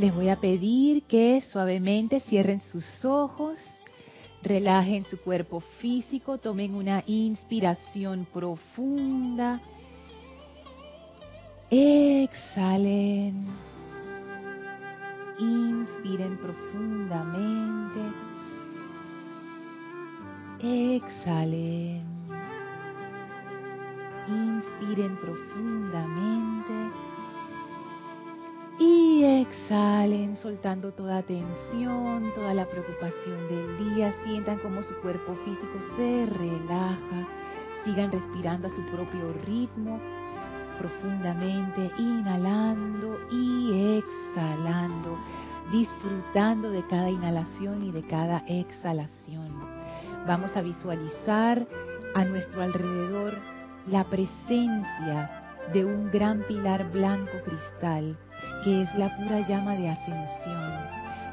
Les voy a pedir que suavemente cierren sus ojos, relajen su cuerpo físico, tomen una inspiración profunda, exhalen, inspiren profundamente, exhalen, inspiren profundamente y exhalen soltando toda tensión, toda la preocupación del día. Sientan como su cuerpo físico se relaja. Sigan respirando a su propio ritmo, profundamente, inhalando y exhalando, disfrutando de cada inhalación y de cada exhalación. Vamos a visualizar a nuestro alrededor la presencia de un gran pilar blanco cristal que es la pura llama de ascensión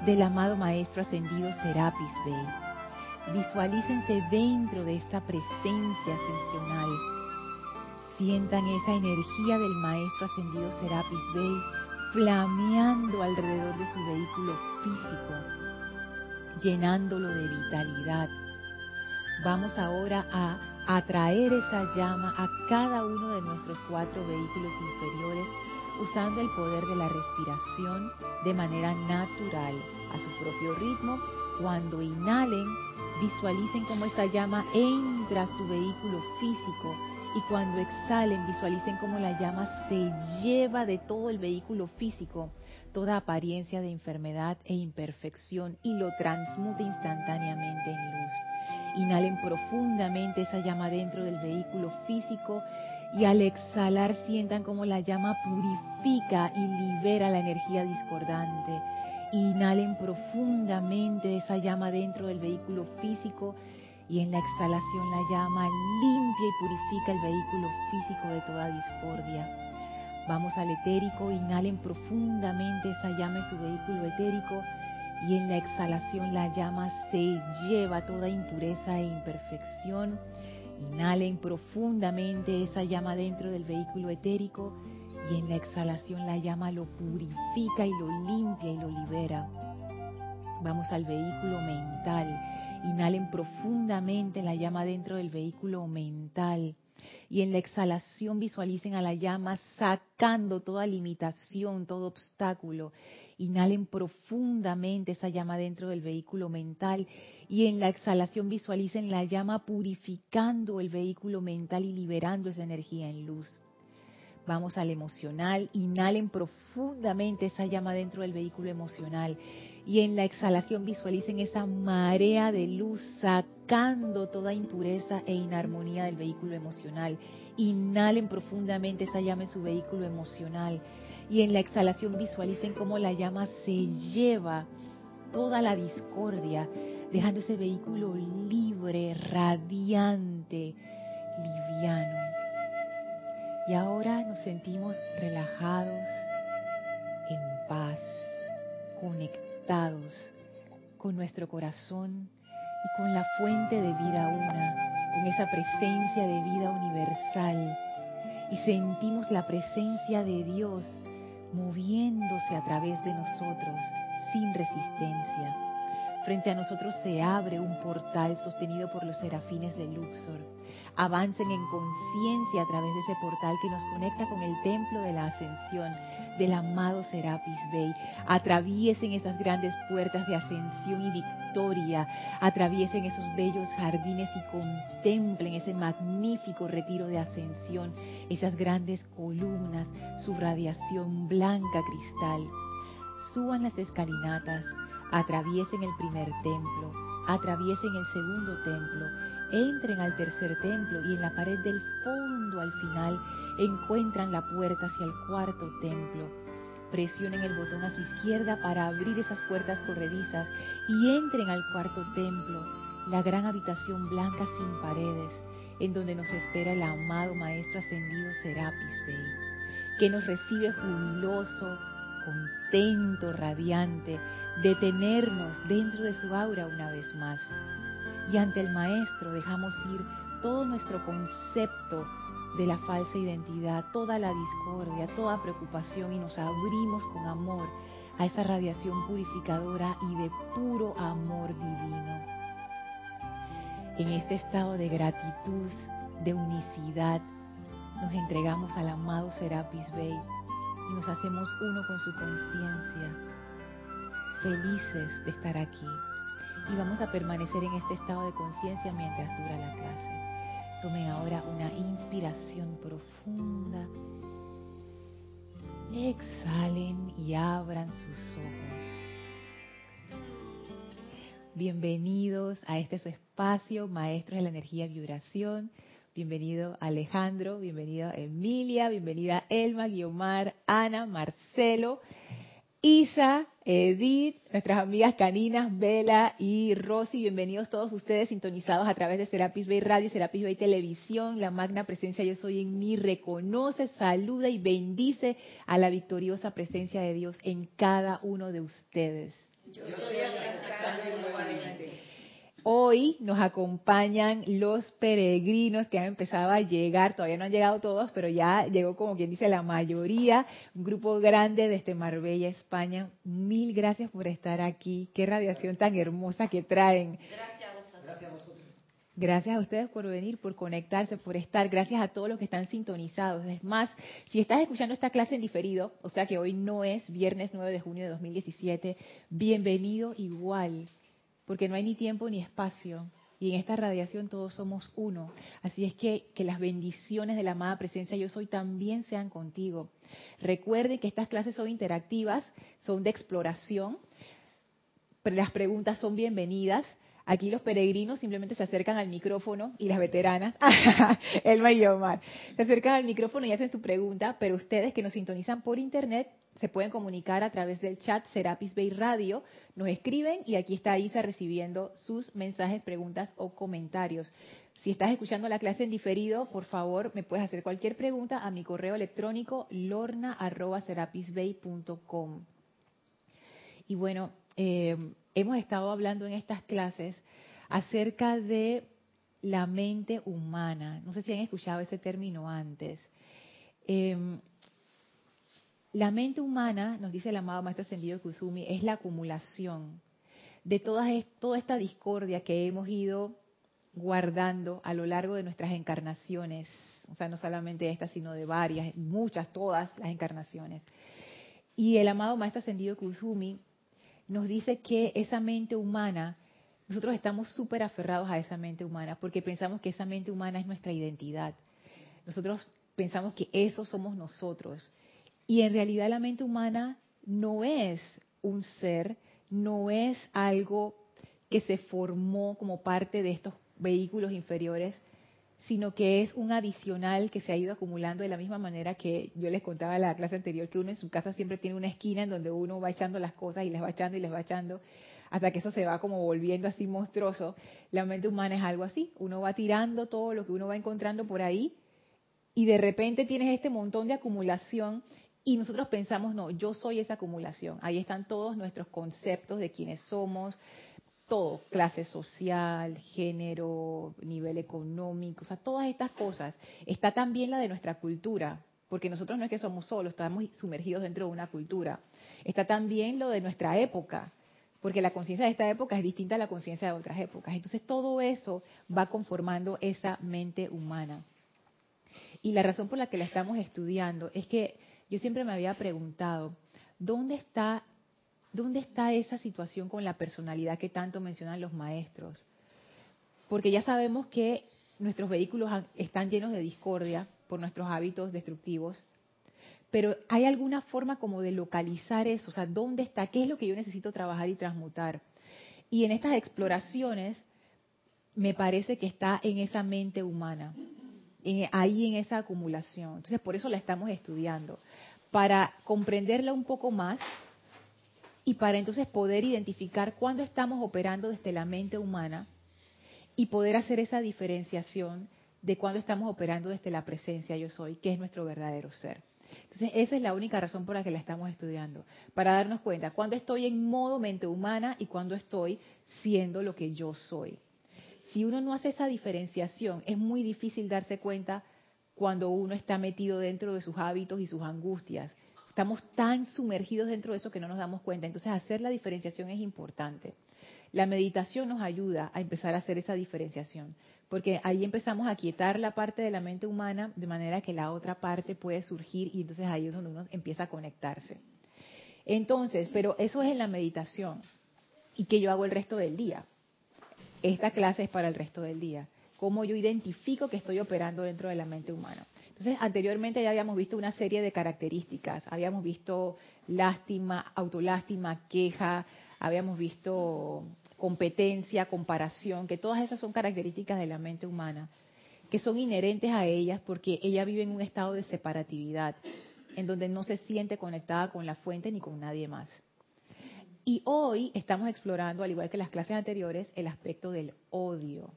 del amado Maestro Ascendido Serapis Bey. Visualícense dentro de esta presencia ascensional. Sientan esa energía del Maestro Ascendido Serapis Bey flameando alrededor de su vehículo físico, llenándolo de vitalidad. Vamos ahora a atraer esa llama a cada uno de nuestros cuatro vehículos inferiores usando el poder de la respiración de manera natural, a su propio ritmo. Cuando inhalen, visualicen cómo esa llama entra a su vehículo físico y cuando exhalen, visualicen cómo la llama se lleva de todo el vehículo físico toda apariencia de enfermedad e imperfección y lo transmute instantáneamente en luz. Inhalen profundamente esa llama dentro del vehículo físico y al exhalar sientan como la llama purifica y libera la energía discordante. Inhalen profundamente esa llama dentro del vehículo físico y en la exhalación la llama limpia y purifica el vehículo físico de toda discordia. Vamos al etérico, inhalen profundamente esa llama en su vehículo etérico y en la exhalación la llama se lleva toda impureza e imperfección Inhalen profundamente esa llama dentro del vehículo etérico y en la exhalación la llama lo purifica y lo limpia y lo libera. Vamos al vehículo mental. Inhalen profundamente la llama dentro del vehículo mental y en la exhalación visualicen a la llama sacando toda limitación, todo obstáculo. Inhalen profundamente esa llama dentro del vehículo mental y en la exhalación visualicen la llama purificando el vehículo mental y liberando esa energía en luz. Vamos al emocional, inhalen profundamente esa llama dentro del vehículo emocional y en la exhalación visualicen esa marea de luz sacando toda impureza e inarmonía del vehículo emocional. Inhalen profundamente esa llama en su vehículo emocional y en la exhalación visualicen cómo la llama se lleva toda la discordia, dejando ese vehículo libre, radiante, liviano. Y ahora nos sentimos relajados, en paz, conectados con nuestro corazón y con la fuente de vida una, con esa presencia de vida universal. Y sentimos la presencia de Dios moviéndose a través de nosotros sin resistencia. Frente a nosotros se abre un portal sostenido por los serafines de Luxor avancen en conciencia a través de ese portal que nos conecta con el templo de la ascensión del amado Serapis Bey. Atraviesen esas grandes puertas de ascensión y victoria, atraviesen esos bellos jardines y contemplen ese magnífico retiro de ascensión, esas grandes columnas, su radiación blanca cristal. Suban las escalinatas, atraviesen el primer templo, atraviesen el segundo templo, entren al tercer templo y en la pared del fondo al final encuentran la puerta hacia el cuarto templo. Presionen el botón a su izquierda para abrir esas puertas corredizas y entren al cuarto templo, la gran habitación blanca sin paredes, en donde nos espera el amado Maestro Ascendido Serapis Bey, que nos recibe jubiloso, contento, radiante, de tenernos dentro de su aura una vez más. Y ante el Maestro dejamos ir todo nuestro concepto de la falsa identidad, toda la discordia, toda preocupación y nos abrimos con amor a esa radiación purificadora y de puro amor divino. En este estado de gratitud, de unicidad, nos entregamos al amado Serapis Bey y nos hacemos uno con su conciencia, felices de estar aquí. Y vamos a permanecer en este estado de conciencia mientras dura la clase. Profunda. Exhalen y abran sus ojos. Bienvenidos a este su espacio, Maestros de la Energía y Vibración. Bienvenido Alejandro, bienvenida Emilia, bienvenida Elma, Guiomar, Ana, Marcelo. Isa, Edith, nuestras amigas caninas, Vela y Rosy, bienvenidos todos ustedes sintonizados a través de Serapis Bay Radio, Serapis Bay Televisión, la magna presencia Yo Soy en mí, reconoce, saluda y bendice a la victoriosa presencia de Dios en cada uno de ustedes. Yo soy Hoy nos acompañan los peregrinos que han empezado a llegar, todavía no han llegado todos, pero ya llegó como quien dice la mayoría, un grupo grande desde Marbella, España. Mil gracias por estar aquí, qué radiación tan hermosa que traen. Gracias a vosotros. Gracias a ustedes por venir, por conectarse, por estar. Gracias a todos los que están sintonizados. Es más, si estás escuchando esta clase en diferido, o sea que hoy no es viernes 9 de junio de 2017, bienvenido igual porque no hay ni tiempo ni espacio. Y en esta radiación todos somos uno. Así es que que las bendiciones de la amada presencia yo soy también sean contigo. Recuerden que estas clases son interactivas, son de exploración, las preguntas son bienvenidas. Aquí los peregrinos simplemente se acercan al micrófono y las veteranas, Elma y Omar, se acercan al micrófono y hacen su pregunta, pero ustedes que nos sintonizan por internet se pueden comunicar a través del chat Serapis Bay Radio, nos escriben y aquí está Isa recibiendo sus mensajes, preguntas o comentarios. Si estás escuchando la clase en diferido, por favor, me puedes hacer cualquier pregunta a mi correo electrónico lorna.serapisbay.com. Y bueno, eh, hemos estado hablando en estas clases acerca de la mente humana. No sé si han escuchado ese término antes. Eh, la mente humana, nos dice el amado Maestro Ascendido Kuzumi, es la acumulación de toda, toda esta discordia que hemos ido guardando a lo largo de nuestras encarnaciones. O sea, no solamente esta, sino de varias, muchas, todas las encarnaciones. Y el amado Maestro Ascendido Kuzumi nos dice que esa mente humana, nosotros estamos súper aferrados a esa mente humana porque pensamos que esa mente humana es nuestra identidad. Nosotros pensamos que eso somos nosotros. Y en realidad la mente humana no es un ser, no es algo que se formó como parte de estos vehículos inferiores, sino que es un adicional que se ha ido acumulando de la misma manera que yo les contaba en la clase anterior, que uno en su casa siempre tiene una esquina en donde uno va echando las cosas y les va echando y les va echando, hasta que eso se va como volviendo así monstruoso. La mente humana es algo así, uno va tirando todo lo que uno va encontrando por ahí y de repente tienes este montón de acumulación y nosotros pensamos, no, yo soy esa acumulación. Ahí están todos nuestros conceptos de quiénes somos, todo, clase social, género, nivel económico, o sea, todas estas cosas. Está también la de nuestra cultura, porque nosotros no es que somos solos, estamos sumergidos dentro de una cultura. Está también lo de nuestra época, porque la conciencia de esta época es distinta a la conciencia de otras épocas. Entonces todo eso va conformando esa mente humana. Y la razón por la que la estamos estudiando es que yo siempre me había preguntado, ¿dónde está, dónde está esa situación con la personalidad que tanto mencionan los maestros? Porque ya sabemos que nuestros vehículos están llenos de discordia por nuestros hábitos destructivos, pero ¿hay alguna forma como de localizar eso? O sea, ¿dónde está? ¿Qué es lo que yo necesito trabajar y transmutar? Y en estas exploraciones me parece que está en esa mente humana ahí en esa acumulación. Entonces, por eso la estamos estudiando, para comprenderla un poco más y para entonces poder identificar cuándo estamos operando desde la mente humana y poder hacer esa diferenciación de cuándo estamos operando desde la presencia yo soy, que es nuestro verdadero ser. Entonces, esa es la única razón por la que la estamos estudiando, para darnos cuenta cuándo estoy en modo mente humana y cuándo estoy siendo lo que yo soy si uno no hace esa diferenciación, es muy difícil darse cuenta cuando uno está metido dentro de sus hábitos y sus angustias. estamos tan sumergidos dentro de eso que no nos damos cuenta. Entonces, hacer la diferenciación es importante. La meditación nos ayuda a empezar a hacer esa diferenciación, porque ahí empezamos a quietar la parte de la mente humana de manera que la otra parte puede surgir y entonces ahí es donde uno empieza a conectarse. Entonces, pero eso es en la meditación y que yo hago el resto del día. Esta clase es para el resto del día. Cómo yo identifico que estoy operando dentro de la mente humana. Entonces, anteriormente ya habíamos visto una serie de características. Habíamos visto lástima, autolástima, queja, habíamos visto competencia, comparación, que todas esas son características de la mente humana, que son inherentes a ellas porque ella vive en un estado de separatividad, en donde no se siente conectada con la fuente ni con nadie más. Y hoy estamos explorando, al igual que las clases anteriores, el aspecto del odio.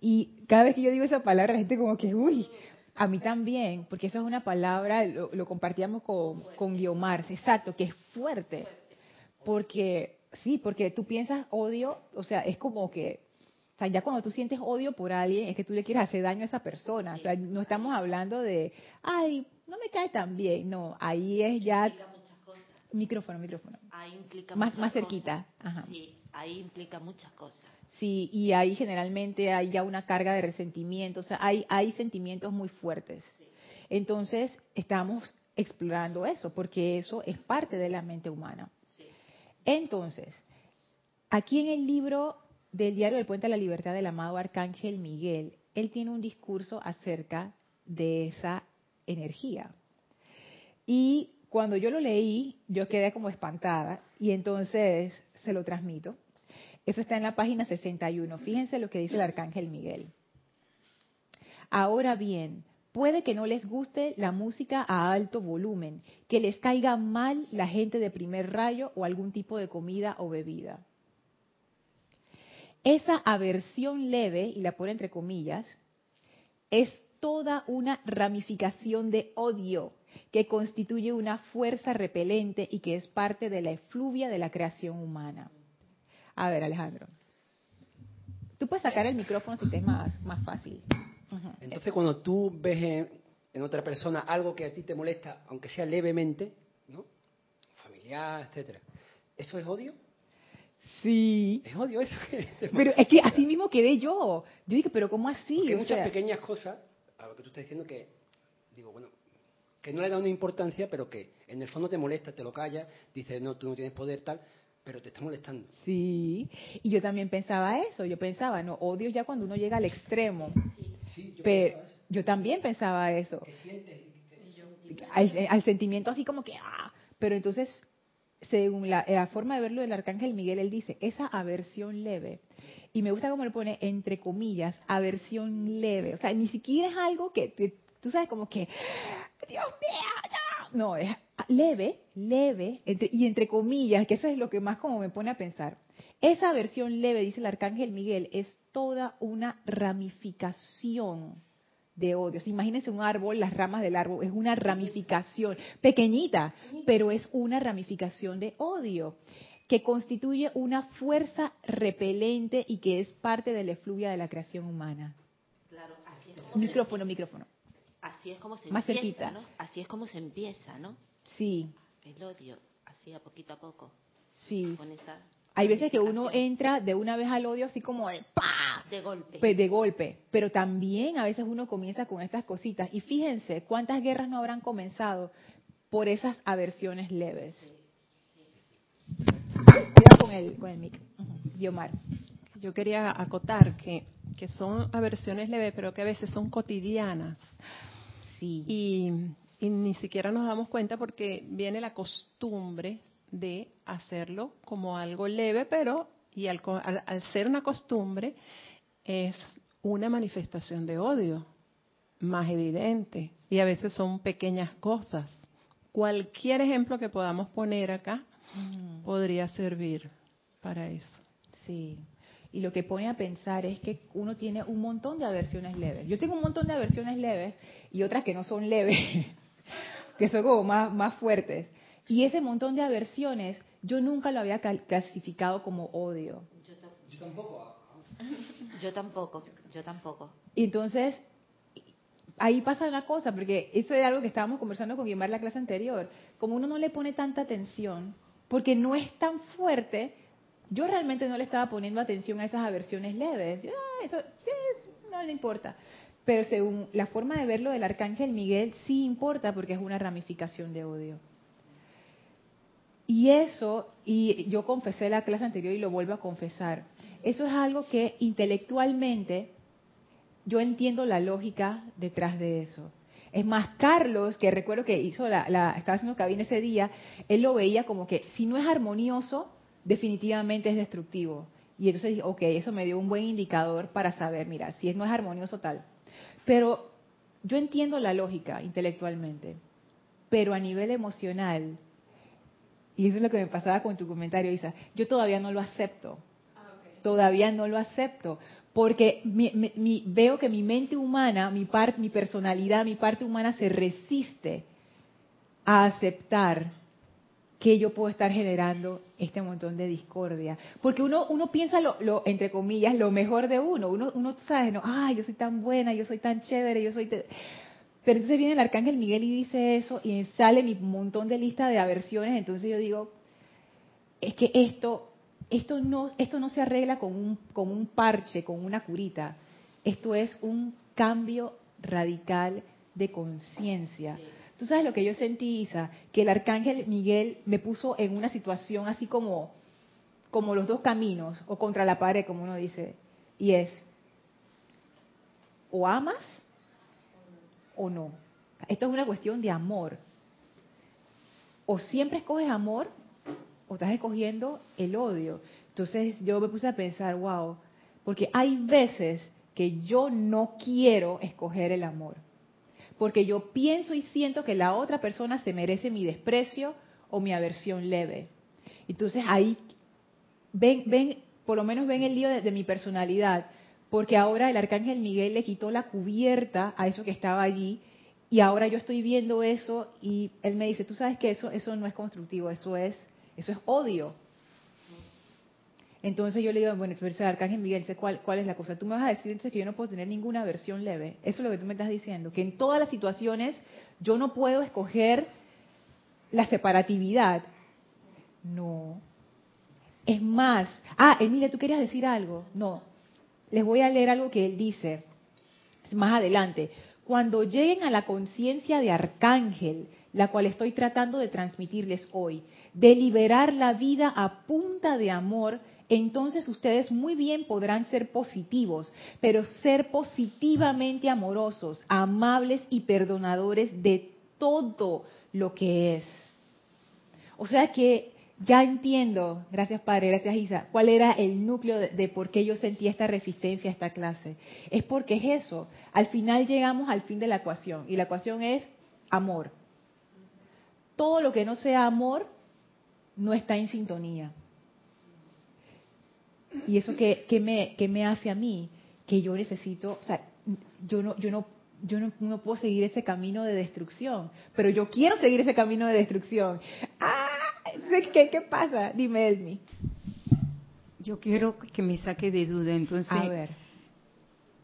Y cada vez que yo digo esa palabra, la gente como que, uy, a mí también, porque eso es una palabra, lo, compartíamos con, con Guiomar, exacto, que es fuerte. Porque, sí, porque tú piensas odio, o sea, es como que, o sea, ya cuando tú sientes odio por alguien, es que tú le quieres hacer daño a esa persona. O sea, no estamos hablando de, ay, no me cae tan bien. No, ahí es ya. Micrófono, micrófono. Ahí implica más, más cerquita. Ajá. Sí, ahí implica muchas cosas. Sí, y ahí generalmente hay ya una carga de resentimiento, o sea, hay, hay sentimientos muy fuertes. Entonces, estamos explorando eso, porque eso es parte de la mente humana. Entonces, aquí en el libro del Diario del Puente a la Libertad del amado Arcángel Miguel, él tiene un discurso acerca de esa energía. Y cuando yo lo leí, yo quedé como espantada y entonces se lo transmito. Eso está en la página 61. Fíjense lo que dice el Arcángel Miguel. Ahora bien, Puede que no les guste la música a alto volumen, que les caiga mal la gente de primer rayo o algún tipo de comida o bebida. Esa aversión leve, y la pone entre comillas, es toda una ramificación de odio que constituye una fuerza repelente y que es parte de la efluvia de la creación humana. A ver, Alejandro. Tú puedes sacar el micrófono si te es más, más fácil. Entonces, cuando tú ves en, otra persona algo que a ti te molesta, aunque sea levemente, ¿no? Familiar, etcétera, ¿eso es odio? Sí. Es odio eso. pero es que así mismo quedé yo. Yo dije, pero ¿cómo así? hay muchas pequeñas cosas a lo que tú estás diciendo que, digo, bueno, que no le da una importancia, pero que en el fondo te molesta, te lo callas, dices, no, tú no tienes poder, tal, pero te está molestando. Sí, y yo también pensaba eso, yo pensaba, no, odio ya cuando uno llega al extremo. Sí. yo pero yo también pensaba eso. Al, sentimiento así como que, ah, pero entonces, según la, la, forma de verlo del arcángel Miguel, él dice, esa aversión leve. Y me gusta como le pone, entre comillas, aversión leve. O sea, ni siquiera es algo que, tú sabes, como que, Dios mío, no. No, es leve, leve, y entre comillas, que eso es lo que más como me pone a pensar. Esa versión leve, dice el arcángel Miguel, es toda una ramificación de odio. imagínense un árbol, las ramas del árbol, es una ramificación, pequeñita, pero es una ramificación de odio que constituye una fuerza repelente y que es parte de la efluvia de la creación humana. Claro, así es micrófono, micrófono. Así es como se Más empieza, ¿no? Así es como se empieza, ¿no? Sí. El odio, así a poquito a poco. Sí. Hay veces que uno entra de una vez al odio así como de ¡pa! De golpe. de golpe. Pero también a veces uno comienza con estas cositas. Y fíjense cuántas guerras no habrán comenzado por esas aversiones leves. Cuidado con el, con el mic. Yo quería acotar que, que son aversiones leves, pero que a veces son cotidianas. Sí. Y y ni siquiera nos damos cuenta porque viene la costumbre de hacerlo como algo leve, pero y al, ser una costumbre es una manifestación de odio más evidente y a veces son pequeñas cosas. Cualquier ejemplo que podamos poner acá podría servir para eso. Sí. Y lo que pone a pensar es que uno tiene un montón de aversiones leves. Yo tengo un montón de aversiones leves y otras que no son leves. que son como más, más fuertes. Y ese montón de aversiones, yo nunca lo había clasificado como odio. Yo tampoco. Yo tampoco, yo tampoco. Y entonces, ahí pasa una cosa, porque eso es algo que estábamos conversando con Guimar la clase anterior. Como uno no le pone tanta atención, porque no es tan fuerte, yo realmente no le estaba poniendo atención a esas aversiones leves. Ah, eso no le importa. Pero según la forma de verlo del arcángel Miguel, sí importa porque es una ramificación de odio. Y eso, y yo confesé la clase anterior y lo vuelvo a confesar, eso es algo que intelectualmente yo entiendo la lógica detrás de eso. Es más, Carlos, que recuerdo que hizo la, estaba haciendo cabina ese día, él lo veía como que si no es armonioso, definitivamente es destructivo. Y entonces dije, ok, eso me dio un buen indicador para saber, mira, si no es armonioso tal. Pero yo entiendo la lógica intelectualmente, pero a nivel emocional, y eso es lo que me pasaba con tu comentario, Isa, yo todavía no lo acepto. Ah, todavía no lo acepto, porque veo que mi mente humana, mi, mi personalidad, mi parte humana se resiste a aceptar que yo puedo estar generando este montón de discordia. Porque uno, uno piensa, lo, entre comillas, lo mejor de uno. Uno, uno sabe, no, ay, yo soy tan buena, yo soy tan chévere, yo soy... Pero entonces viene el arcángel Miguel y dice eso y sale mi montón de lista de aversiones. Entonces yo digo, es que esto esto no, esto no se arregla con un, con un parche, con una curita. Esto es un cambio radical de conciencia. Tú sabes lo que yo sentí, Isa, que el arcángel Miguel me puso en una situación así como, como los dos caminos, o contra la pared, como uno dice, y es, o amas o no. Esto es una cuestión de amor. O siempre escoges amor o estás escogiendo el odio. Entonces yo me puse a pensar, wow, porque hay veces que yo no quiero escoger el amor, porque yo pienso y siento que la otra persona se merece mi desprecio o mi aversión leve. Entonces ahí ven, ven, por lo menos ven el lío de, de mi personalidad, porque ahora el arcángel Miguel le quitó la cubierta a eso que estaba allí y ahora yo estoy viendo eso y él me dice, tú sabes que eso, eso no es constructivo, eso es eso es odio. Entonces yo le digo, bueno, el Arcángel Miguel, ¿cuál, ¿cuál es la cosa? Tú me vas a decir entonces que yo no puedo tener ninguna versión leve. Eso es lo que tú me estás diciendo. Que en todas las situaciones yo no puedo escoger la separatividad. No. Es más. Ah, Emilia, tú querías decir algo. No. Les voy a leer algo que él dice más adelante. Cuando lleguen a la conciencia de Arcángel, la cual estoy tratando de transmitirles hoy, de liberar la vida a punta de amor, entonces ustedes muy bien podrán ser positivos, pero ser positivamente amorosos, amables y perdonadores de todo lo que es. O sea que ya entiendo, gracias Padre, gracias Isa, cuál era el núcleo de, por qué yo sentía esta resistencia a esta clase. Es porque es eso. Al final llegamos al fin de la ecuación y la ecuación es amor todo lo que no sea amor no está en sintonía. Y eso que, me, me hace a mí, que yo necesito, o sea, yo no, yo no, yo no, puedo seguir ese camino de destrucción, pero yo quiero seguir ese camino de destrucción. ¡Ah! ¿Qué, qué pasa? Dime, Esmi. Yo quiero que me saque de duda, entonces. A ver.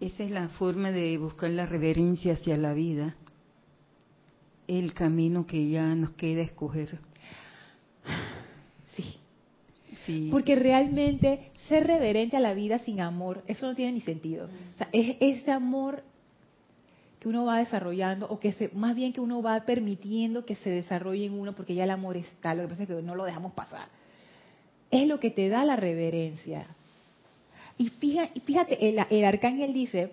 Esa es la forma de buscar la reverencia hacia la vida el camino que ya nos queda escoger. Sí. Porque realmente ser reverente a la vida sin amor, eso no tiene ni sentido. O sea, es ese amor que uno va desarrollando, o que se, más bien que uno va permitiendo que se desarrolle en uno, porque ya el amor está, lo que pasa es que no lo dejamos pasar. Es lo que te da la reverencia. Y fíjate, el arcángel dice,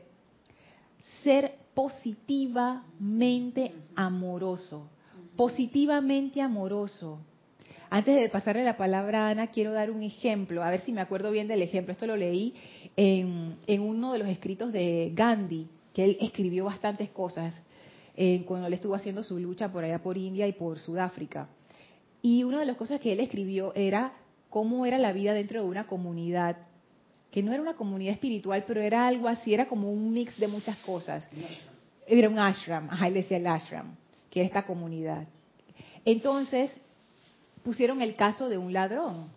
ser positivamente amoroso. Positivamente amoroso. Antes de pasarle la palabra a Ana, quiero dar un ejemplo, a ver si me acuerdo bien del ejemplo. Esto lo leí en, uno de los escritos de Gandhi, que él escribió bastantes cosas eh, cuando él estuvo haciendo su lucha por allá por India y por Sudáfrica. Y una de las cosas que él escribió era cómo era la vida dentro de una comunidad que no era una comunidad espiritual, pero era algo así, era como un mix de muchas cosas. Era un ashram, ajá, él decía el ashram, que era esta comunidad. Entonces, pusieron el caso de un ladrón.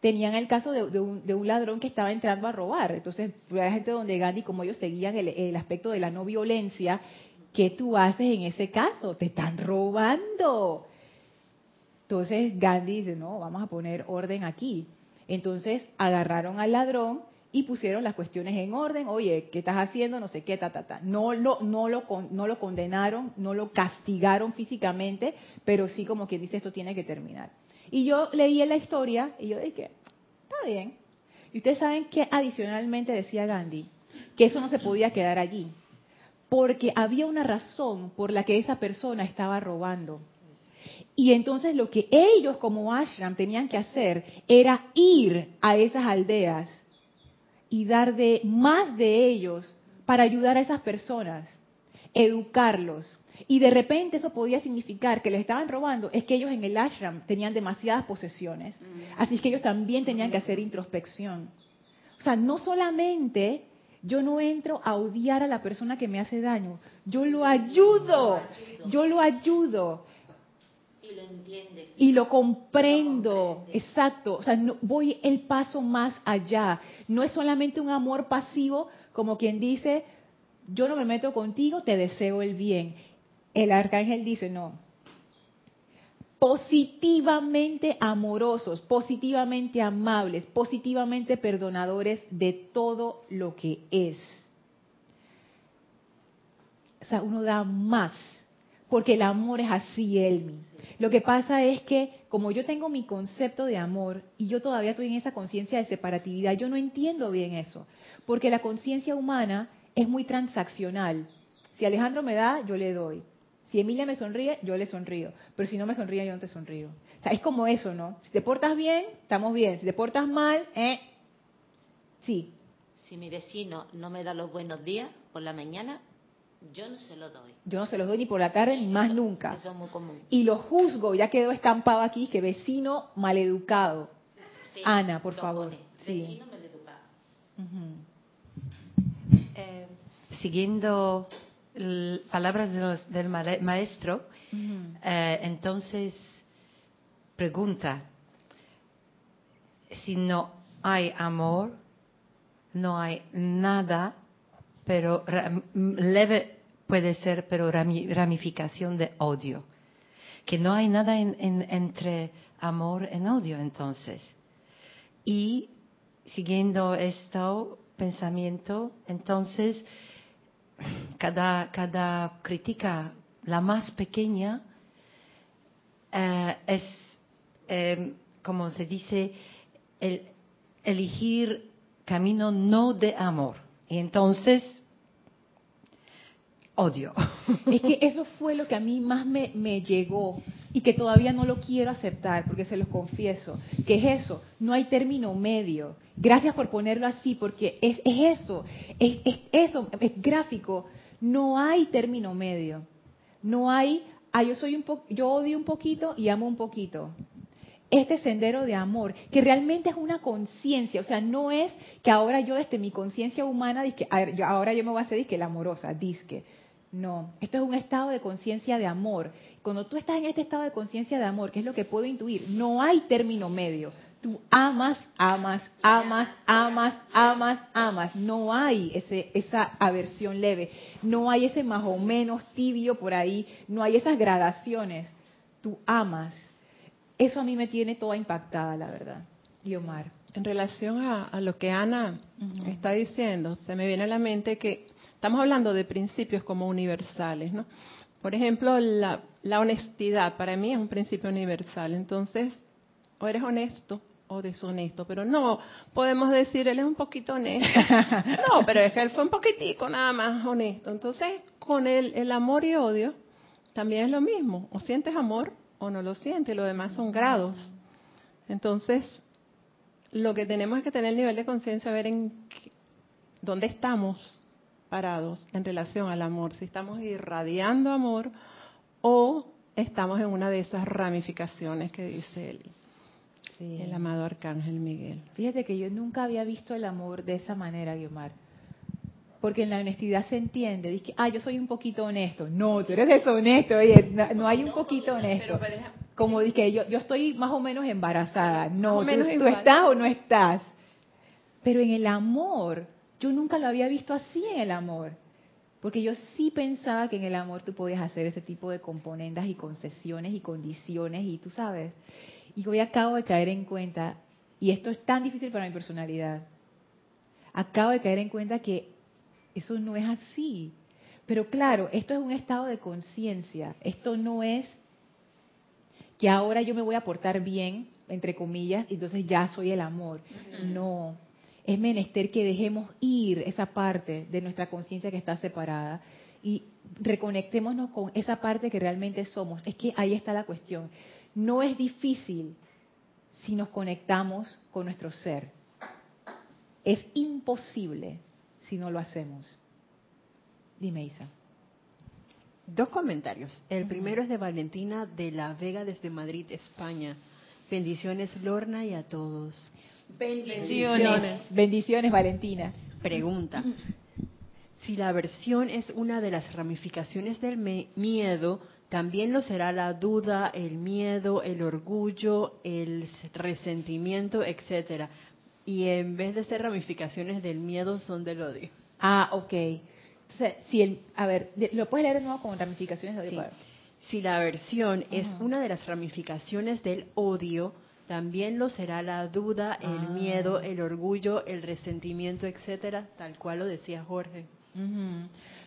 Tenían el caso de, un, ladrón que estaba entrando a robar. Entonces, la gente donde Gandhi, como ellos seguían el, aspecto de la no violencia, ¿qué tú haces en ese caso? Te están robando. Entonces Gandhi dice, no, vamos a poner orden aquí. Entonces agarraron al ladrón y pusieron las cuestiones en orden. Oye, ¿qué estás haciendo? No sé qué, ta, ta, ta. No lo, no lo, no lo condenaron, no lo castigaron físicamente, pero sí como que dice esto tiene que terminar. Y yo leí la historia y yo dije, está bien. Y ustedes saben que adicionalmente decía Gandhi, que eso no se podía quedar allí, porque había una razón por la que esa persona estaba robando. Y entonces lo que ellos como ashram tenían que hacer era ir a esas aldeas y dar de más de ellos para ayudar a esas personas, educarlos. Y de repente eso podía significar que les estaban robando, es que ellos en el ashram tenían demasiadas posesiones. Mm. Así es que ellos también tenían que hacer introspección. O sea, no solamente yo no entro a odiar a la persona que me hace daño, yo lo ayudo, yo lo ayudo. Y lo entiendes. Y lo comprendo, exacto. O sea, voy el paso más allá. No es solamente un amor pasivo, como quien dice, yo no me meto contigo, te deseo el bien. El arcángel dice, no. Positivamente amorosos, positivamente amables, positivamente perdonadores de todo lo que es. O sea, uno da más, porque el amor es así, Elmi. Lo que pasa es que como yo tengo mi concepto de amor y yo todavía estoy en esa conciencia de separatividad, yo no entiendo bien eso, porque la conciencia humana es muy transaccional. Si Alejandro me da, yo le doy. Si Emilia me sonríe, yo le sonrío. Pero si no me sonríe, yo no te sonrío. O sea, es como eso, ¿no? Si te portas bien, estamos bien. Si te portas mal, eh, sí. Si mi vecino no me da los buenos días por la mañana, yo no se lo doy. Yo no se los doy ni por la tarde ni más nunca. Eso es muy común. Y lo juzgo, ya quedó estampado aquí, que vecino maleducado. Ana, por favor. Vecino maleducado. Eh, siguiendo palabras del maestro, eh, entonces pregunta, si no hay amor, no hay nada pero leve puede ser, pero ramificación de odio. Que no hay nada entre amor y odio entonces. Y siguiendo este pensamiento, entonces cada, cada crítica, la más pequeña, eh, es, eh, como se dice, el, elegir camino no de amor y entonces, odio. Es que eso fue lo que a mí más me, me, llegó y que todavía no lo quiero aceptar, porque se los confieso, que es eso, no hay término medio. Gracias por ponerlo así, porque es, es eso, es, es, eso, es gráfico. No hay término medio. No hay, ah, yo soy un yo odio un poquito y amo un poquito este sendero de amor, que realmente es una conciencia, o sea, no es que ahora yo desde mi conciencia humana, disque, ahora yo me voy a hacer disque la amorosa, disque. No, esto es un estado de conciencia de amor. Cuando tú estás en este estado de conciencia de amor, que es lo que puedo intuir, no hay término medio. Tú amas, amas, amas, amas, amas, amas. No hay ese, esa aversión leve. No hay ese más o menos tibio por ahí. No hay esas gradaciones. Tú amas eso a mí me tiene toda impactada, la verdad. Y Omar. En relación a, lo que Ana está diciendo, se me viene a la mente que estamos hablando de principios como universales, ¿no? Por ejemplo, la, la honestidad para mí es un principio universal. Entonces, o eres honesto o deshonesto, pero no podemos decir él es un poquito honesto. No, pero es que él fue un poquitico nada más honesto. Entonces, con el, el amor y odio también es lo mismo. O sientes amor o no lo siente, lo demás son grados. Entonces, lo que tenemos es que tener el nivel de conciencia, ver en dónde estamos parados en relación al amor, si estamos irradiando amor o estamos en una de esas ramificaciones que dice el, el amado Arcángel Miguel. Fíjate que yo nunca había visto el amor de esa manera, Guiomar porque en la honestidad se entiende, dice, ah, yo soy un poquito honesto. No, tú eres deshonesto, oye, no, hay un poquito honesto. Como dije, yo, yo estoy más o menos embarazada. No, tú, tú estás o no estás. Pero en el amor, yo nunca lo había visto así en el amor. Porque yo sí pensaba que en el amor tú podías hacer ese tipo de componendas y concesiones y condiciones y tú sabes. Y hoy acabo de caer en cuenta, y esto es tan difícil para mi personalidad, acabo de caer en cuenta que eso no es así. Pero claro, esto es un estado de conciencia. Esto no es que ahora yo me voy a portar bien, entre comillas, y entonces ya soy el amor. No. Es menester que dejemos ir esa parte de nuestra conciencia que está separada y reconectémonos con esa parte que realmente somos. Es que ahí está la cuestión. No es difícil si nos conectamos con nuestro ser. Es imposible si no lo hacemos. Dime, Isa. Dos comentarios. El primero es de Valentina de la Vega desde Madrid, España. Bendiciones, Lorna, y a todos. Bendiciones. Bendiciones, Valentina. Pregunta. Si la aversión es una de las ramificaciones del miedo, también lo será la duda, el miedo, el orgullo, el resentimiento, etcétera. Y en vez de ser ramificaciones del miedo, son del odio. Ah, ok. Entonces, si el, a ver, ¿lo puedes leer de nuevo con ramificaciones de odio? Si la aversión es una de las ramificaciones del odio, también lo será la duda, el ah. miedo, el orgullo, el resentimiento, etcétera, tal cual lo decía Jorge.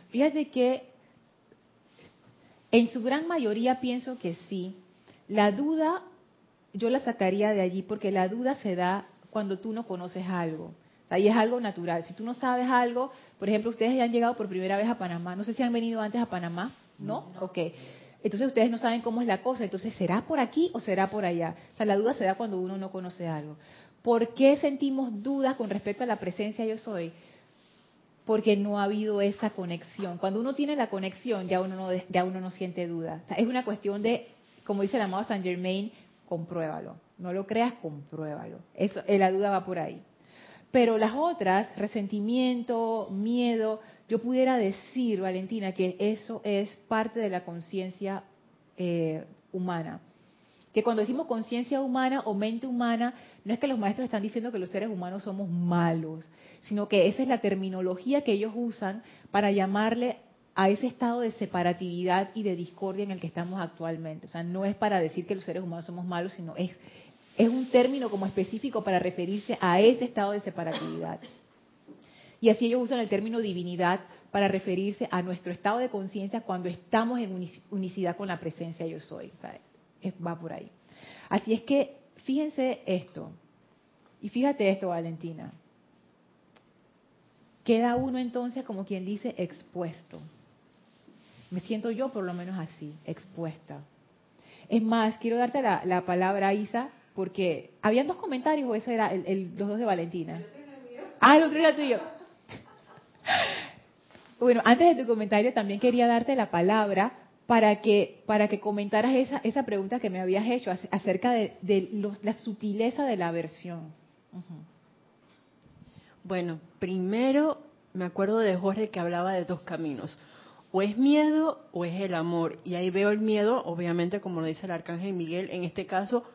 Fíjate que en su gran mayoría pienso que sí. La duda yo la sacaría de allí porque la duda se da cuando tú no conoces algo. Ahí es algo natural. Si tú no sabes algo, por ejemplo, ustedes ya han llegado por primera vez a Panamá. No sé si han venido antes a Panamá, ¿no? no. Ok. Entonces ustedes no saben cómo es la cosa. Entonces, ¿será por aquí o será por allá? O sea, la duda se da cuando uno no conoce algo. ¿Por qué sentimos dudas con respecto a la presencia yo soy? Porque no ha habido esa conexión. Cuando uno tiene la conexión, ya uno no, ya uno no siente duda. Es una cuestión de, como dice el amado Saint Germain, compruébalo. No lo creas, compruébalo. Eso, eh, la duda va por ahí. Pero las otras, resentimiento, miedo, yo pudiera decir, Valentina, que eso es parte de la conciencia eh, humana. Que cuando decimos conciencia humana o mente humana, no es que los maestros están diciendo que los seres humanos somos malos, sino que esa es la terminología que ellos usan para llamarle a ese estado de separatividad y de discordia en el que estamos actualmente. O sea, no es para decir que los seres humanos somos malos, sino es es un término como específico para referirse a ese estado de separatividad. Y así ellos usan el término divinidad para referirse a nuestro estado de conciencia cuando estamos en unicidad con la presencia yo soy. Va por ahí. Así es que fíjense esto. Y fíjate esto, Valentina. Queda uno entonces como quien dice expuesto. Me siento yo por lo menos así, expuesta. Es más, quiero darte la, la palabra, Isa, porque habían dos comentarios o eso era el, los dos de Valentina. Ah, el otro era tuyo. Bueno, antes de tu comentario también quería darte la palabra para que para que comentaras esa, esa pregunta que me habías hecho acerca de, la sutileza de la aversión. Bueno, primero me acuerdo de Jorge que hablaba de dos caminos. O es miedo o es el amor. Y ahí veo el miedo, obviamente, como lo dice el arcángel Miguel, en este caso,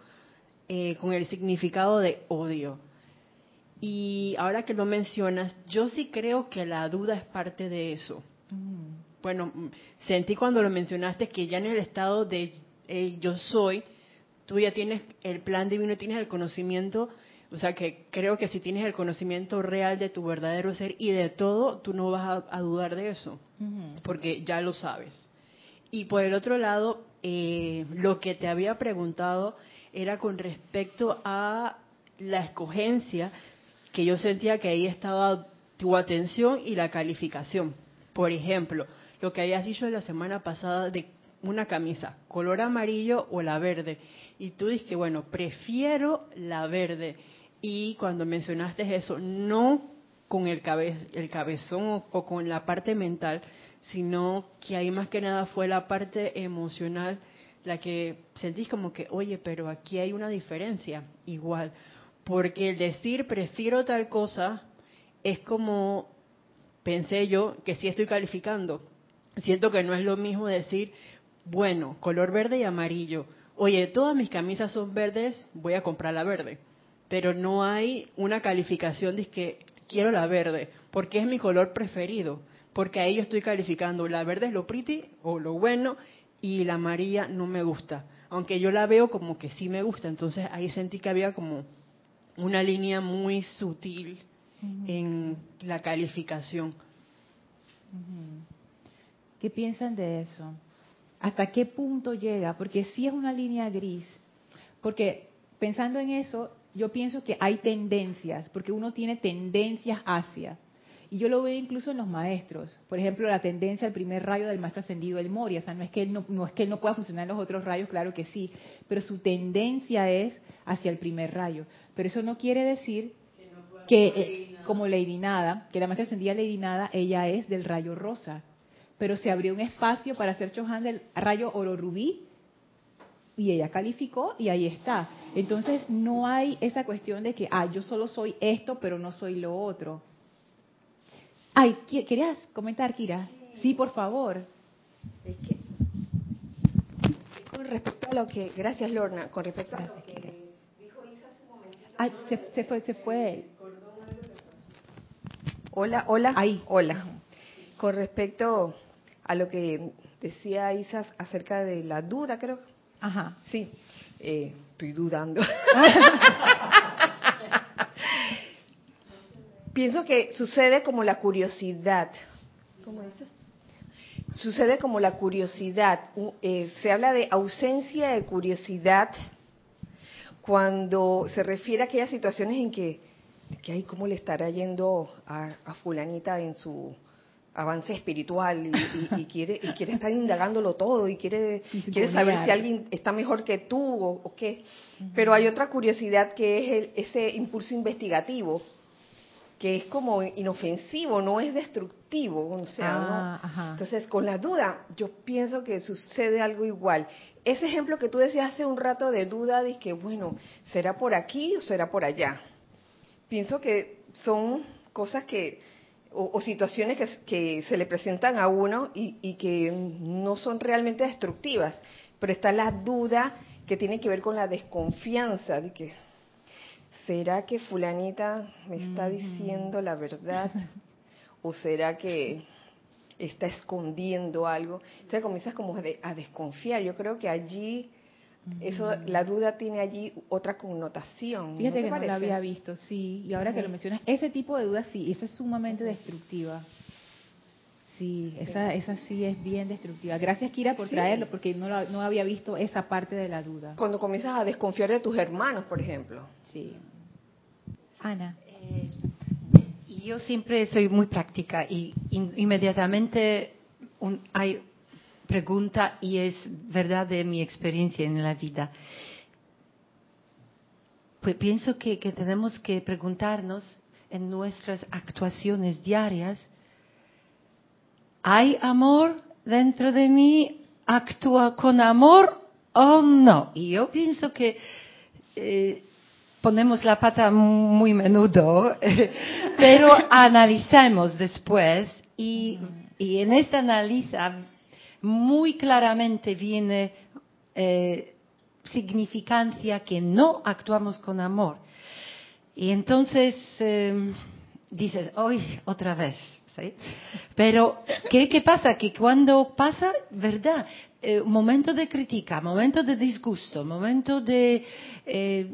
eh, con el significado de odio. Y ahora que lo mencionas, yo sí creo que la duda es parte de eso. Mm. Bueno, mm, sentí cuando lo mencionaste que ya en el estado de eh, yo soy, tú ya tienes el plan divino, tienes el conocimiento, o sea que creo que si tienes el conocimiento real de tu verdadero ser y de todo, tú no vas a, dudar de eso, porque ya lo sabes. Y por el otro lado, eh, lo que te había preguntado era con respecto a la escogencia, que yo sentía que ahí estaba tu atención y la calificación. Por ejemplo, lo que habías dicho la semana pasada de una camisa, color amarillo o la verde. Y tú dices bueno, prefiero la verde. Y cuando mencionaste eso, no con el, el cabezón o con la parte mental, sino que ahí más que nada fue la parte emocional la que sentís como que, oye, pero aquí hay una diferencia, igual. Porque el decir prefiero tal cosa es como, pensé yo, que sí estoy calificando. Siento que no es lo mismo decir, bueno, color verde y amarillo. Oye, todas mis camisas son verdes, voy a comprar la verde. Pero no hay una calificación de que quiero la verde, porque es mi color preferido. porque ahí yo estoy calificando, la verde es lo pretty o lo bueno y la amarilla no me gusta, aunque yo la veo como que sí me gusta, entonces ahí sentí que había como una línea muy sutil en la calificación. ¿Qué piensan de eso? ¿Hasta qué punto llega? Porque sí es una línea gris, porque pensando en eso, yo pienso que hay tendencias, porque uno tiene tendencias hacia. Y yo lo veo incluso en los maestros. Por ejemplo, la tendencia al primer rayo del maestro ascendido del Moria. O sea, no es, que él no, no es que él no pueda funcionar en los otros rayos, claro que sí. Pero su tendencia es hacia el primer rayo. Pero eso no quiere decir que, eh, como Lady Nada, que la maestra ascendida Lady Nada, ella es del rayo rosa. Pero se abrió un espacio para hacer Chohan del rayo oro rubí y ella calificó y ahí está. Entonces no hay esa cuestión de que, ah, yo solo soy esto, pero no soy lo otro. Ay, ¿querías comentar, Kira? Sí, por favor. Es que, con respecto a lo que, gracias Lorna, con respecto a lo que dijo Isa hace un momentito. Ay, se, se, fue, se fue. Hola, hola. Ahí. Hola. Con respecto a lo que decía Isa acerca de la duda, creo. Ajá. Sí, eh, estoy dudando. Pienso que sucede como la curiosidad. ¿Cómo es? Sucede como la curiosidad. Eh, se habla de ausencia de curiosidad cuando se refiere a aquellas situaciones en que, que ay, ¿cómo le estará yendo a, fulanita en su avance espiritual y, quiere y quiere estar indagándolo todo y quiere quiere saber si alguien está mejor que tú o, qué. Pero hay otra curiosidad que es el, ese impulso investigativo que es como inofensivo, no es destructivo, o sea, ah, Entonces, con la duda, yo pienso que sucede algo igual. Ese ejemplo que tú decías hace un rato de duda, de que, bueno, ¿será por aquí o será por allá? Pienso que son cosas que, o, situaciones que, se le presentan a uno y, y que no son realmente destructivas, pero está la duda que tiene que ver con la desconfianza, de que, ¿será que fulanita me está diciendo la verdad? ¿O será que está escondiendo algo? Entonces comienzas como a desconfiar. Yo creo que allí, eso, la duda tiene allí otra connotación. Fíjate que no la había visto, sí. Y ahora que lo mencionas, ese tipo de duda sí, eso es sumamente destructiva. Sí, esa, esa sí es bien destructiva. Gracias, Kira, por traerlo, porque no, no había visto esa parte de la duda. Cuando comienzas a desconfiar de tus hermanos, por ejemplo. Sí. Ana. Eh, yo siempre soy muy práctica y inmediatamente hay pregunta y es verdad de mi experiencia en la vida. Pues pienso que, que tenemos que preguntarnos en nuestras actuaciones diarias, ¿hay amor dentro de mí? ¿Actúa con amor o no? Y yo pienso que eh, ponemos la pata muy menudo, pero analizamos después y, en esta analiza muy claramente viene eh, significancia que no actuamos con amor. Y entonces em, dices, hoy otra vez. ¿sí? Pero, ¿qué, ¿qué, pasa? Que cuando pasa, ¿verdad? Eh, momento de crítica, momento de disgusto, momento de... Eh,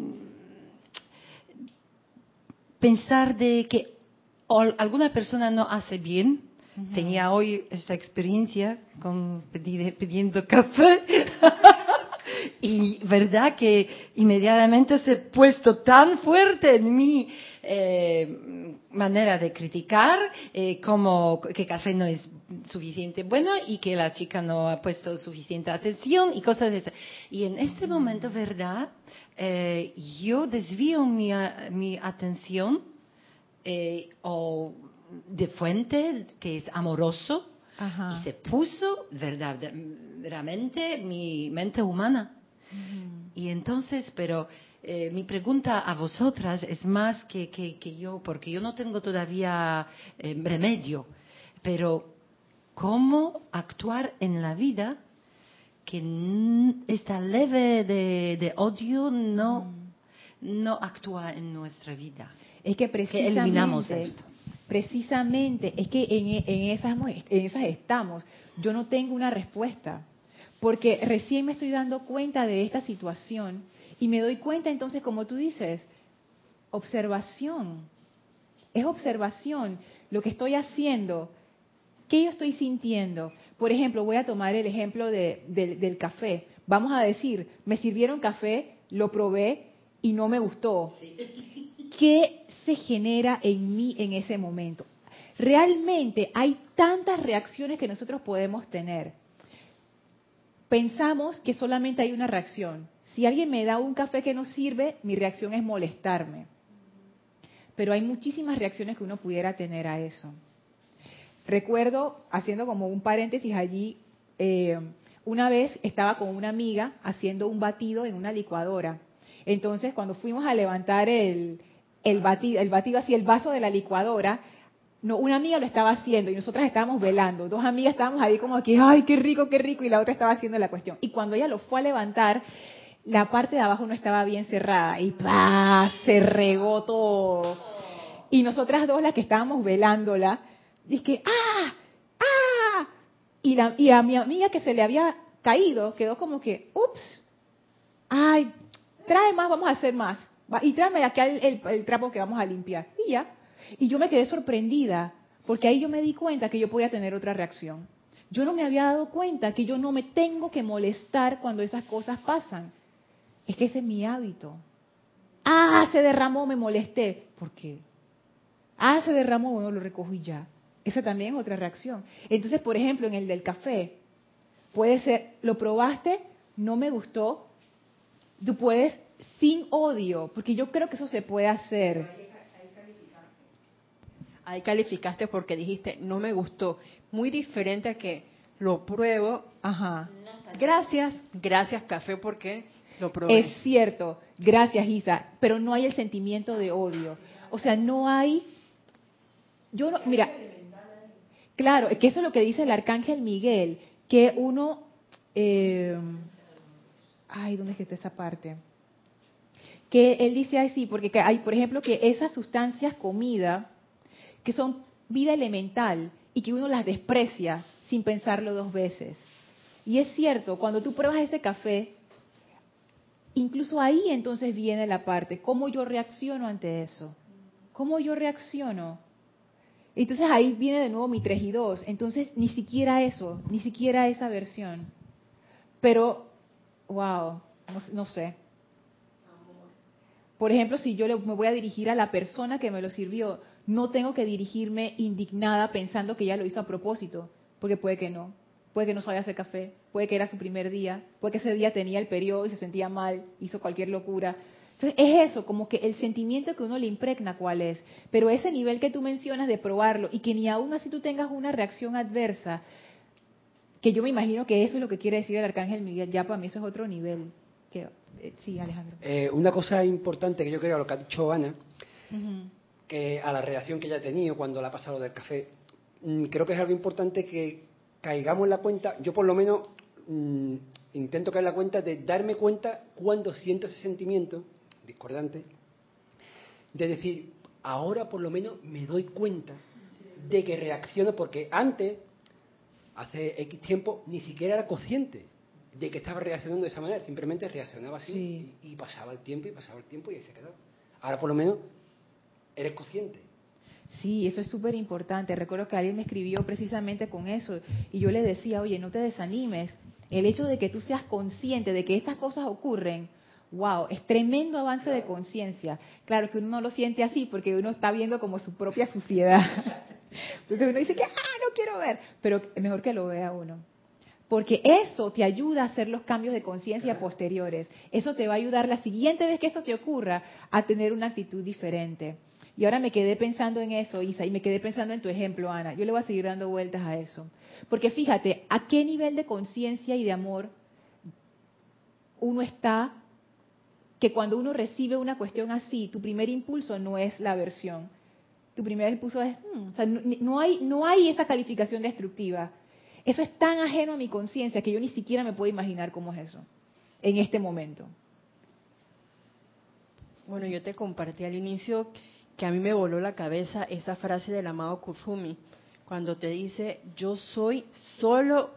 pensar de que alguna persona no hace bien. Tenía hoy esta experiencia con pidiendo café. y verdad que inmediatamente se ha puesto tan fuerte en mi eh, manera de criticar eh, como que café no es suficiente bueno y que la chica no ha puesto suficiente atención y cosas de eso. Y en este momento, verdad, eh, yo desvío mi, mi atención eh, o de fuente que es amoroso y se puso verdaderamente mi mente humana. Y entonces, pero eh, mi pregunta a vosotras es más que, que, que yo, porque yo no tengo todavía remedio, pero ¿cómo actuar en la vida que esta leve de, odio no, no actúa en nuestra vida. Es que precisamente, eliminamos esto. Precisamente, es que en, en, esas, en esas estamos. Yo no tengo una respuesta, porque recién me estoy dando cuenta de esta situación y me doy cuenta entonces, como tú dices, observación. Es observación. Lo que estoy haciendo, ¿qué yo estoy sintiendo? Por ejemplo, voy a tomar el ejemplo de, del café. Vamos a decir, me sirvieron café, lo probé y no me gustó. ¿Qué se genera en mí en ese momento? Realmente hay tantas reacciones que nosotros podemos tener. Pensamos que solamente hay una reacción. Si alguien me da un café que no sirve, mi reacción es molestarme. Pero hay muchísimas reacciones que uno pudiera tener a eso. Recuerdo, haciendo como un paréntesis allí, eh, una vez estaba con una amiga haciendo un batido en una licuadora. Entonces, cuando fuimos a levantar el, el batido, el batido así, el vaso de la licuadora, no, una amiga lo estaba haciendo y nosotras estábamos velando. Dos amigas estábamos ahí como que, ay, qué rico, qué rico, y la otra estaba haciendo la cuestión. Y cuando ella lo fue a levantar, la parte de abajo no estaba bien cerrada y ¡pah! se regó todo. Y nosotras dos, las que estábamos velándola, dije, ¡ah! ¡ah! Y, la, y a mi amiga que se le había caído, quedó como que, ups, ay, trae más, vamos a hacer más y tráeme acá el, trapo que vamos a limpiar. Y ya. Y yo me quedé sorprendida, porque ahí yo me di cuenta que yo podía tener otra reacción. Yo no me había dado cuenta que yo no me tengo que molestar cuando esas cosas pasan. Es que ese es mi hábito. Ah, se derramó, me molesté. ¿Por qué? Ah, se derramó, bueno, lo recojo y ya. Esa también es otra reacción. Entonces, por ejemplo, en el del café, puede ser, lo probaste, no me gustó, tú puedes sin odio, porque yo creo que eso se puede hacer. Ahí calificaste porque dijiste, no me gustó. Muy diferente a que lo pruebo. Ajá. Gracias. Gracias, café, porque lo probé. Es cierto. Gracias, Isa. Pero no hay el sentimiento de odio. O sea, no hay. Yo no. Mira. Claro, que eso es lo que dice el arcángel Miguel, que uno. Eh, ay, ¿dónde es que está esa parte? Que él dice así, porque hay, por ejemplo, que esas sustancias comida, que son vida elemental y que uno las desprecia sin pensarlo dos veces. Y es cierto, cuando tú pruebas ese café, incluso ahí entonces viene la parte, ¿cómo yo reacciono ante eso? ¿Cómo yo reacciono? Entonces ahí viene de nuevo mi 3 y 2. Entonces ni siquiera eso, ni siquiera esa versión. Pero, wow, no sé. Por ejemplo, si yo me voy a dirigir a la persona que me lo sirvió, no tengo que dirigirme indignada pensando que ella lo hizo a propósito, porque puede que no. Puede que no sabía hacer café, puede que era su primer día, puede que ese día tenía el periodo y se sentía mal, hizo cualquier locura. Entonces, es eso, como que el sentimiento que uno le impregna cuál es. Pero ese nivel que tú mencionas de probarlo y que ni aún así tú tengas una reacción adversa, que yo me imagino que eso es lo que quiere decir el arcángel Miguel, ya para mí eso es otro nivel. Que eh, sí, Alejandro. Eh, una cosa importante que yo creo, lo que ha dicho Ana, que a la reacción que ella ha tenido cuando la ha pasado del café, mm, creo que es algo importante que caigamos en la cuenta, yo por lo menos mm, intento caer en la cuenta de darme cuenta cuando siento ese sentimiento discordante, de decir, ahora por lo menos me doy cuenta de que reacciono, porque antes, hace X tiempo, ni siquiera era consciente de que estaba reaccionando de esa manera, simplemente reaccionaba así y, pasaba el tiempo y pasaba el tiempo y ahí se quedaba. Ahora por lo menos eres consciente. Sí, eso es súper importante. Recuerdo que alguien me escribió precisamente con eso y yo le decía, oye, no te desanimes. El hecho de que tú seas consciente de que estas cosas ocurren, wow, es tremendo avance de conciencia. Claro que uno no lo siente así porque uno está viendo como su propia suciedad. Entonces uno dice que, ah, no quiero ver, pero mejor que lo vea uno porque eso te ayuda a hacer los cambios de conciencia posteriores. Eso te va a ayudar la siguiente vez que eso te ocurra a tener una actitud diferente. Y ahora me quedé pensando en eso, Isa, y me quedé pensando en tu ejemplo, Ana. Yo le voy a seguir dando vueltas a eso. Porque fíjate, ¿a qué nivel de conciencia y de amor uno está que cuando uno recibe una cuestión así, tu primer impulso no es la aversión? Tu primer impulso es, hmm", o sea, no, hay, no hay esa calificación destructiva eso es tan ajeno a mi conciencia que yo ni siquiera me puedo imaginar cómo es eso en este momento. Bueno, yo te compartí al inicio que a mí me voló la cabeza esa frase del amado Kusumi, cuando te dice, yo soy solo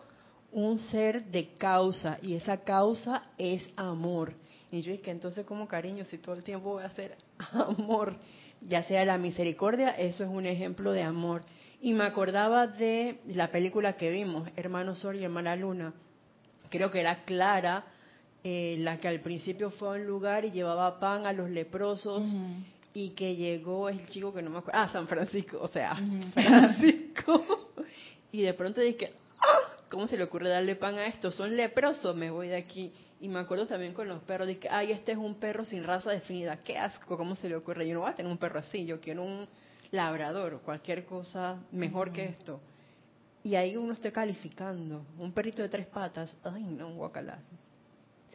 un ser de causa y esa causa es amor. Y yo dije, entonces como cariño, si todo el tiempo voy a hacer amor, ya sea la misericordia, eso es un ejemplo de amor. Y me acordaba de la película que vimos, Hermano Sol y Hermana Luna. Creo que era Clara, eh, la que al principio fue a un lugar y llevaba pan a los leprosos y que llegó el chico que no me acuerdo, ah, San Francisco, o sea, Francisco. y de pronto dije, ¡ah! ¿Cómo se le ocurre darle pan a esto? Son leprosos, me voy de aquí. Y me acuerdo también con los perros, dije, ay, este es un perro sin raza definida, qué asco, ¿cómo se le ocurre? Yo no voy a tener un perro así, yo quiero un labrador o cualquier cosa mejor que esto. Y ahí uno está calificando. Un perrito de tres patas, ay no, guacala.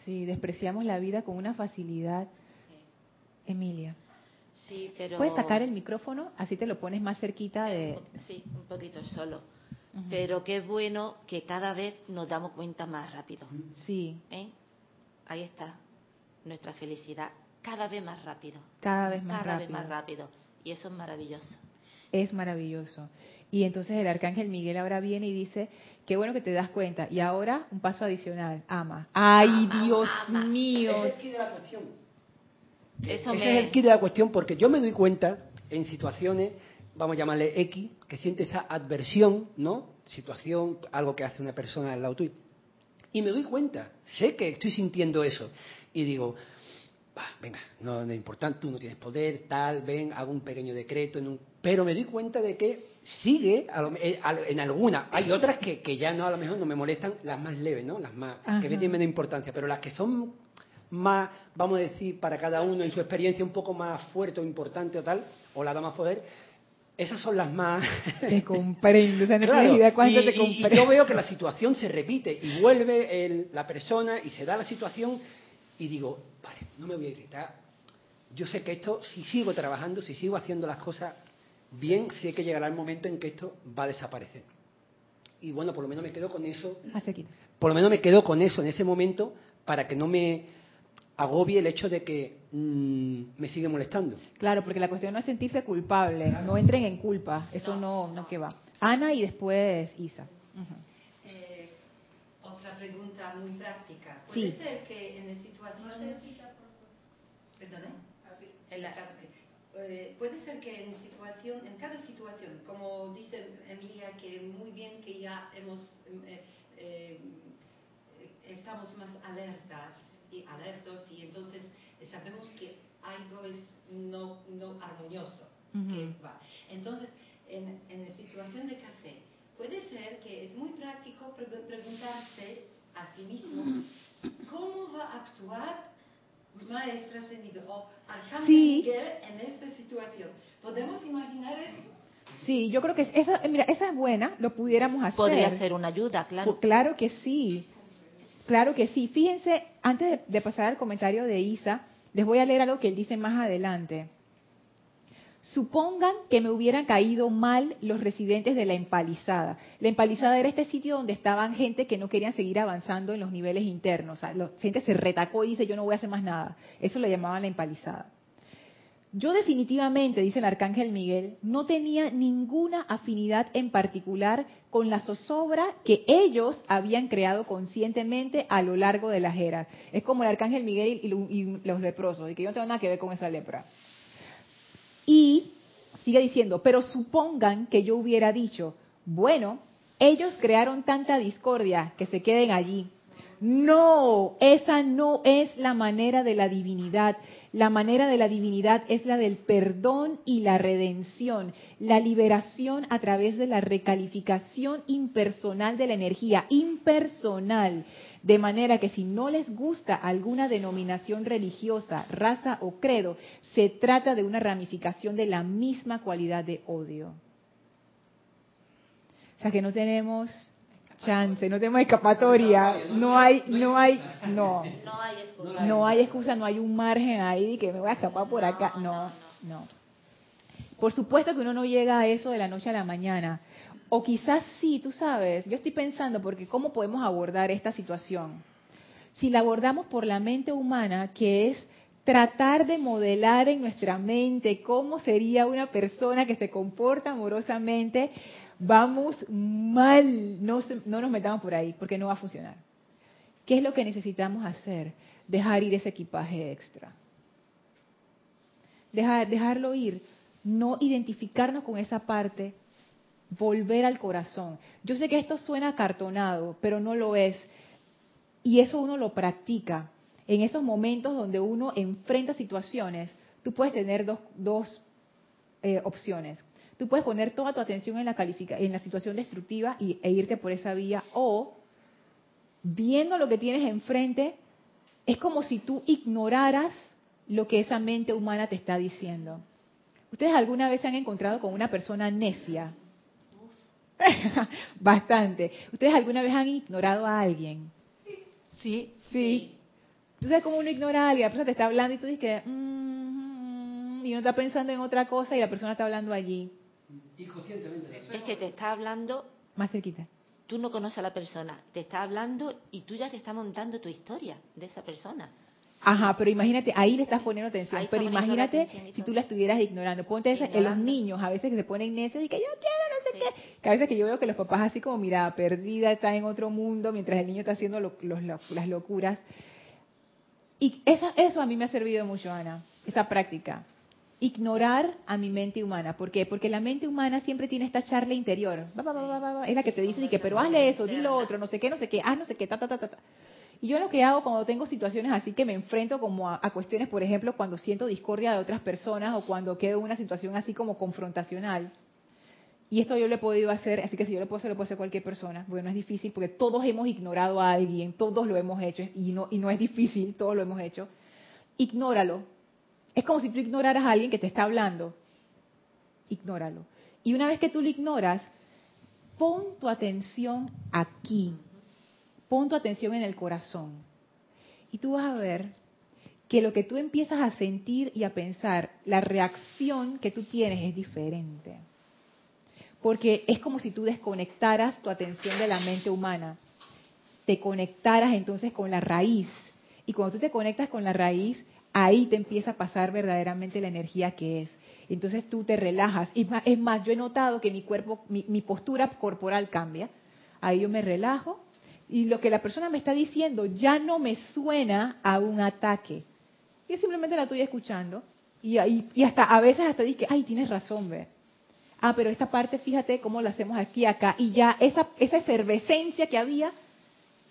Sí, despreciamos la vida con una facilidad. Emilia. Sí, pero... ¿Puedes sacar el micrófono? Así te lo pones más cerquita de... Sí, un poquito solo. Pero qué bueno que cada vez nos damos cuenta más rápido. Sí. ¿Eh? Ahí está. Nuestra felicidad cada vez más rápido. Cada vez más cada rápido. vez más rápido. Y eso es maravilloso. Es maravilloso. Y entonces el arcángel Miguel ahora viene y dice, qué bueno que te das cuenta. Y ahora un paso adicional, ama. Ay, Dios mío. Ese es el kit de la cuestión. Eso Ese me- es el kit de la cuestión porque yo me doy cuenta en situaciones, vamos a llamarle X, que siente esa adversión, ¿no? Situación, algo que hace una persona al lado tuyo. Y me doy cuenta, sé que estoy sintiendo eso. Y digo, "Bah, venga, no, no es importante, tú no tienes poder, tal, ven, hago un pequeño decreto. En un... Pero me doy cuenta de que sigue a lo- eh, a en algunas. Hay otras que, que ya no, a lo mejor no me molestan, las más leves, ¿no? Las más, Ajá. que tienen menos importancia. Pero las que son más, vamos a decir, para cada uno en su experiencia un poco más fuerte o importante o tal, o la da más poder, esas son las más... Te comprendo, no Claro, idea cuánto y, te y comprendo. yo veo que la situación se repite y vuelve el- la persona y se da la situación y digo, vale, no me voy a irritar. Yo sé que esto, si sigo trabajando, si sigo haciendo las cosas bien, sé que llegará el momento en que esto va a desaparecer. Y bueno, por lo menos me quedo con eso, por lo menos me quedo con eso en ese momento para que no me agobie el hecho de que mm, me sigue molestando. Claro, porque la cuestión no es sentirse culpable, no entren en culpa, eso no, no que va. Ana y después Isa. Eh, otra pregunta muy práctica. Sí. ¿Puede ser que en situaciones... ¿Perdone? En la- eh, puede ser que en situación, en cada situación, como dice Emilia, que muy bien que ya hemos eh, eh, estamos más alertas y alertos y entonces sabemos que algo es no, no armonioso que va. Entonces, en, en la situación de café, puede ser que es muy práctico pre- preguntarse a sí mismo cómo va a actuar maestra ascendido o arcángel Sí. Miguel en esta situación. ¿Podemos imaginar eso? Sí, yo creo que esa, mira, esa es buena, lo pudiéramos hacer. Podría ser una ayuda, claro. Claro que sí, claro que sí. Fíjense, antes de, de pasar al comentario de Isa, les voy a leer algo que él dice más adelante. Supongan que me hubieran caído mal los residentes de la empalizada. La empalizada era este sitio donde estaban gente que no querían seguir avanzando en los niveles internos. La gente se retacó y dice, yo no voy a hacer más nada. Eso lo llamaban la empalizada. Yo definitivamente, dice el arcángel Miguel, no tenía ninguna afinidad en particular con la zozobra que ellos habían creado conscientemente a lo largo de las eras. Es como el arcángel Miguel y, lo- y los leprosos, y que yo no tengo nada que ver con esa lepra. Y sigue diciendo, pero supongan que yo hubiera dicho, bueno, ellos crearon tanta discordia que se queden allí. No, esa no es la manera de la divinidad. La manera de la divinidad es la del perdón y la redención, la liberación a través de la recalificación impersonal de la energía, impersonal. De manera que si no les gusta alguna denominación religiosa, raza o credo, se trata de una ramificación de la misma cualidad de odio. O sea que no tenemos chance, no tenemos escapatoria, no hay, no hay, no, No hay excusa. no hay excusa, no hay un margen ahí de que me voy a escapar por acá, no, no. Por supuesto que uno no llega a eso de la noche a la mañana, o quizás sí, tú sabes, yo estoy pensando porque cómo podemos abordar esta situación. Si la abordamos por la mente humana, que es tratar de modelar en nuestra mente cómo sería una persona que se comporta amorosamente, vamos mal. No, no nos metamos por ahí porque no va a funcionar. ¿Qué es lo que necesitamos hacer? Dejar ir ese equipaje extra. Dejar, dejarlo ir. No identificarnos con esa parte. Volver al corazón. Yo sé que esto suena cartonado, pero no lo es. Y eso uno lo practica. En esos momentos donde uno enfrenta situaciones, tú puedes tener dos, dos eh, opciones. Tú puedes poner toda tu atención en la, en la situación destructiva y, e irte por esa vía o viendo lo que tienes enfrente, es como si tú ignoraras lo que esa mente humana te está diciendo. ¿Ustedes alguna vez se han encontrado con una persona necia? Bastante. ¿Ustedes alguna vez han ignorado a alguien? Sí. Sí. ¿Tú sabes cómo uno ignora a alguien? La persona te está hablando y tú dices que... Mm, y uno está pensando en otra cosa y la persona está hablando allí. Es que te está hablando... Más cerquita tú no conoces a la persona, te está hablando y tú ya te estás montando tu historia de esa persona. Ajá, pero imagínate, ahí le estás poniendo atención. pero imagínate si tú la estuvieras ignorando. Ponte eso en los niños, a veces que se ponen necios y que yo quiero, sé qué. Que a veces que yo veo que los papás así como mirada perdida, están en otro mundo mientras el niño está haciendo las locuras. Y eso, eso a mí me ha servido mucho, Ana, esa práctica ignorar a mi mente humana. ¿Por qué? Porque la mente humana siempre tiene esta charla interior. es la que te dice, que, pero hazle eso, di lo otro, no sé qué, no sé qué, haz no sé qué, ta, ta, ta, ta. Y yo lo que hago cuando tengo situaciones así que me enfrento como a, cuestiones, por ejemplo, cuando siento discordia de otras personas o cuando quedo en una situación así como confrontacional. Y esto yo lo he podido hacer, así que si yo lo puedo hacer, lo puede hacer cualquier persona. Bueno, es difícil porque todos hemos ignorado a alguien, todos lo hemos hecho y no, y no es difícil, todos lo hemos hecho. Ignóralo, es como si tú ignoraras a alguien que te está hablando. Ignóralo. Y una vez que tú lo ignoras, pon tu atención aquí. Pon tu atención en el corazón. Y tú vas a ver que lo que tú empiezas a sentir y a pensar, la reacción que tú tienes es diferente. Porque es como si tú desconectaras tu atención de la mente humana. Te conectaras entonces con la raíz. Y cuando tú te conectas con la raíz, ahí te empieza a pasar verdaderamente la energía que es. Entonces tú te relajas. Y es más, yo he notado que mi cuerpo, mi, postura corporal cambia. Ahí yo me relajo y lo que la persona me está diciendo ya no me suena a un ataque. Yo simplemente la estoy escuchando y, y hasta a veces hasta dije, ay, tienes razón, ve. Ah, pero esta parte, fíjate cómo lo hacemos aquí, acá. Y ya esa, esa efervescencia que había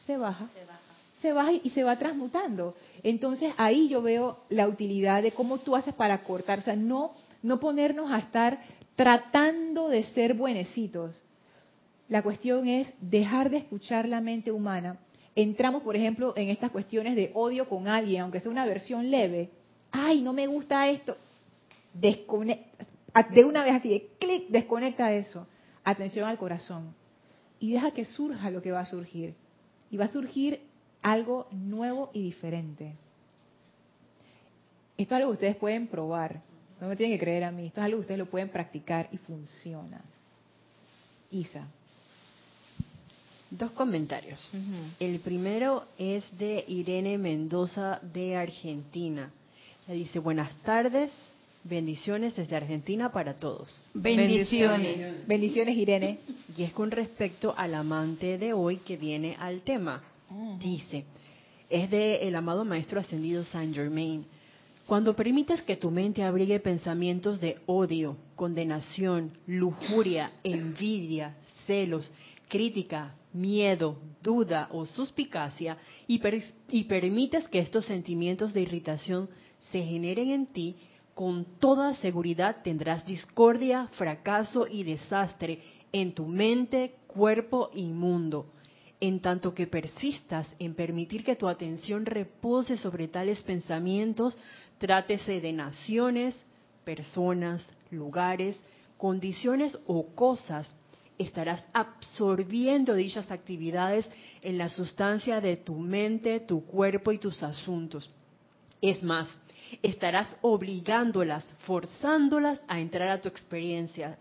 se baja. Se baja se va y se va transmutando. Entonces ahí yo veo la utilidad de cómo tú haces para cortar, o sea, no, no ponernos a estar tratando de ser buenecitos. La cuestión es dejar de escuchar la mente humana. Entramos, por ejemplo, en estas cuestiones de odio con alguien, aunque sea una versión leve. Ay, no me gusta esto. De una vez así, de clic, desconecta eso. Atención al corazón. Y deja que surja lo que va a surgir. Y va a surgir algo nuevo y diferente. Esto es algo que ustedes pueden probar. No me tienen que creer a mí. Esto es algo que ustedes lo pueden practicar y funciona. Isa. Dos comentarios. El primero es de Irene Mendoza de Argentina. Le dice, buenas tardes, bendiciones desde Argentina para todos. Bendiciones. Bendiciones, Irene. Y es con respecto al amante de hoy que viene al tema. Dice, es de el amado Maestro Ascendido Saint Germain. Cuando permites que tu mente abrigue pensamientos de odio, condenación, lujuria, envidia, celos, crítica, miedo, duda o suspicacia y, y, permites que estos sentimientos de irritación se generen en ti, con toda seguridad tendrás discordia, fracaso y desastre en tu mente, cuerpo y mundo en tanto que persistas en permitir que tu atención repose sobre tales pensamientos, trátese de naciones, personas, lugares, condiciones o cosas, estarás absorbiendo dichas actividades en la sustancia de tu mente, tu cuerpo y tus asuntos. Es más, estarás obligándolas, forzándolas a entrar a tu experiencia.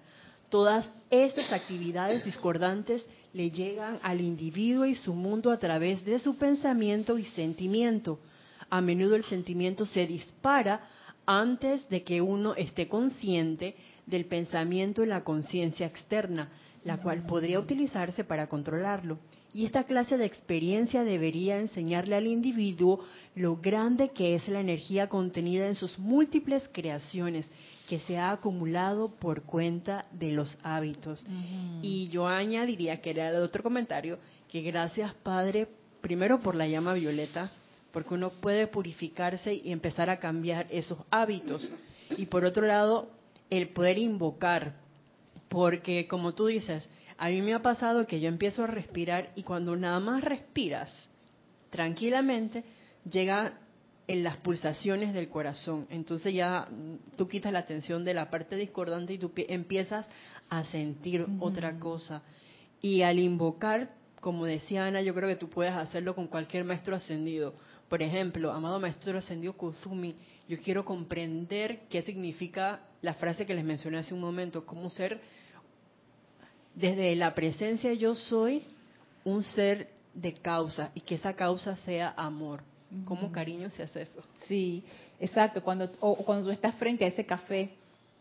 Todas estas actividades discordantes le llegan al individuo y su mundo a través de su pensamiento y sentimiento. a menudo el sentimiento se dispara antes de que uno esté consciente del pensamiento y la conciencia externa, la cual podría utilizarse para controlarlo. Y esta clase de experiencia debería enseñarle al individuo lo grande que es la energía contenida en sus múltiples creaciones, que se ha acumulado por cuenta de los hábitos. Y yo añadiría, que era el otro comentario, que gracias Padre, primero por la llama violeta, porque uno puede purificarse y empezar a cambiar esos hábitos. Y por otro lado, el poder invocar, porque como tú dices, a mí me ha pasado que yo empiezo a respirar y cuando nada más respiras tranquilamente, llega en las pulsaciones del corazón. Entonces ya tú quitas la atención de la parte discordante y tú empiezas a sentir otra cosa. Y al invocar, como decía Ana, yo creo que tú puedes hacerlo con cualquier maestro ascendido. Por ejemplo, amado maestro ascendido Kuzumi, yo quiero comprender qué significa la frase que les mencioné hace un momento, cómo ser desde la presencia yo soy un ser de causa y que esa causa sea amor. ¿Cómo cariño se hace eso? Sí, exacto. Cuando, o, cuando tú estás frente a ese café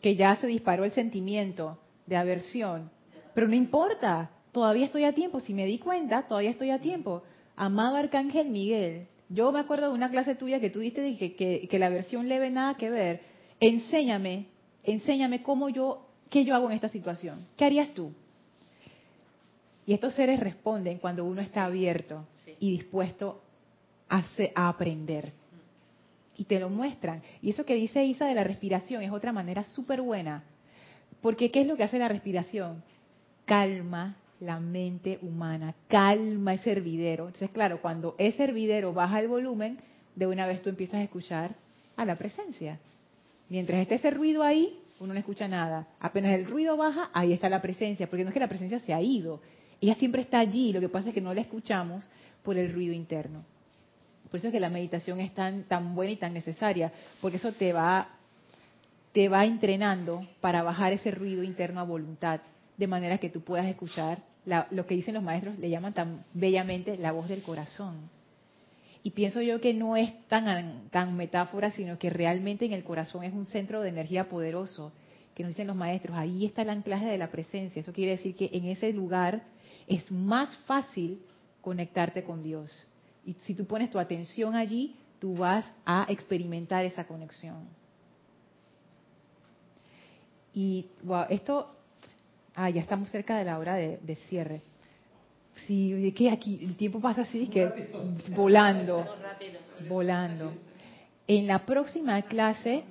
que ya se disparó el sentimiento de aversión, pero no importa, todavía estoy a tiempo. Si me di cuenta, todavía estoy a tiempo. Amado Arcángel Miguel, yo me acuerdo de una clase tuya que tú diste que, que, que la aversión leve nada que ver. Enséñame, enséñame cómo yo, qué yo hago en esta situación. ¿Qué harías tú? Y estos seres responden cuando uno está abierto y dispuesto a, a, aprender. Y te lo muestran. Y eso que dice Isa de la respiración es otra manera súper buena. Porque ¿qué es lo que hace la respiración? Calma la mente humana, calma ese hervidero. Entonces, claro, cuando ese hervidero baja el volumen, de una vez tú empiezas a escuchar a la presencia. Mientras esté ese ruido ahí, uno no escucha nada. Apenas el ruido baja, ahí está la presencia, porque no es que la presencia se ha ido, ella siempre está allí, lo que pasa es que no la escuchamos por el ruido interno. Por eso es que la meditación es tan, tan buena y tan necesaria, porque eso te va, te va entrenando para bajar ese ruido interno a voluntad, de manera que tú puedas escuchar lo que dicen los maestros, le llaman tan bellamente la voz del corazón. Y pienso yo que no es tan, tan metáfora, sino que realmente en el corazón es un centro de energía poderoso, que nos dicen los maestros, ahí está el anclaje de la presencia. Eso quiere decir que en ese lugar es más fácil conectarte con Dios. Y si tú pones tu atención allí, tú vas a experimentar esa conexión. Y wow, esto, ah, ya estamos cerca de la hora de, cierre. Sí, de que aquí el tiempo pasa así, que volando, volando. En la próxima clase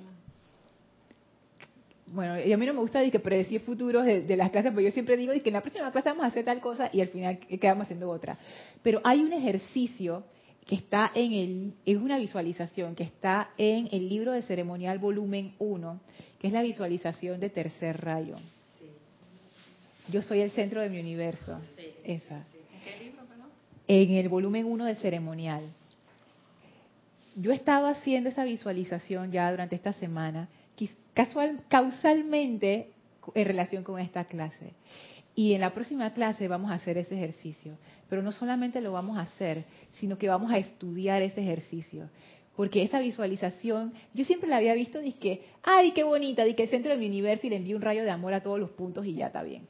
bueno, y a mí no me gusta que predecir futuros de, las clases, porque yo siempre digo que en la próxima clase vamos a hacer tal cosa y al final quedamos haciendo otra. Pero hay un ejercicio que está en el, es una visualización que está en el libro de ceremonial volumen 1, que es la visualización de tercer rayo. Yo soy el centro de mi universo. Esa. ¿En qué libro, perdón? En el volumen 1 del ceremonial. Yo he estado haciendo esa visualización ya durante esta semana casual, causalmente en relación con esta clase. Y en la próxima clase vamos a hacer ese ejercicio. Pero no solamente lo vamos a hacer, sino que vamos a estudiar ese ejercicio. Porque esa visualización, yo siempre la había visto, que, ay, qué bonita, que el centro de mi universo y le envío un rayo de amor a todos los puntos y ya está bien.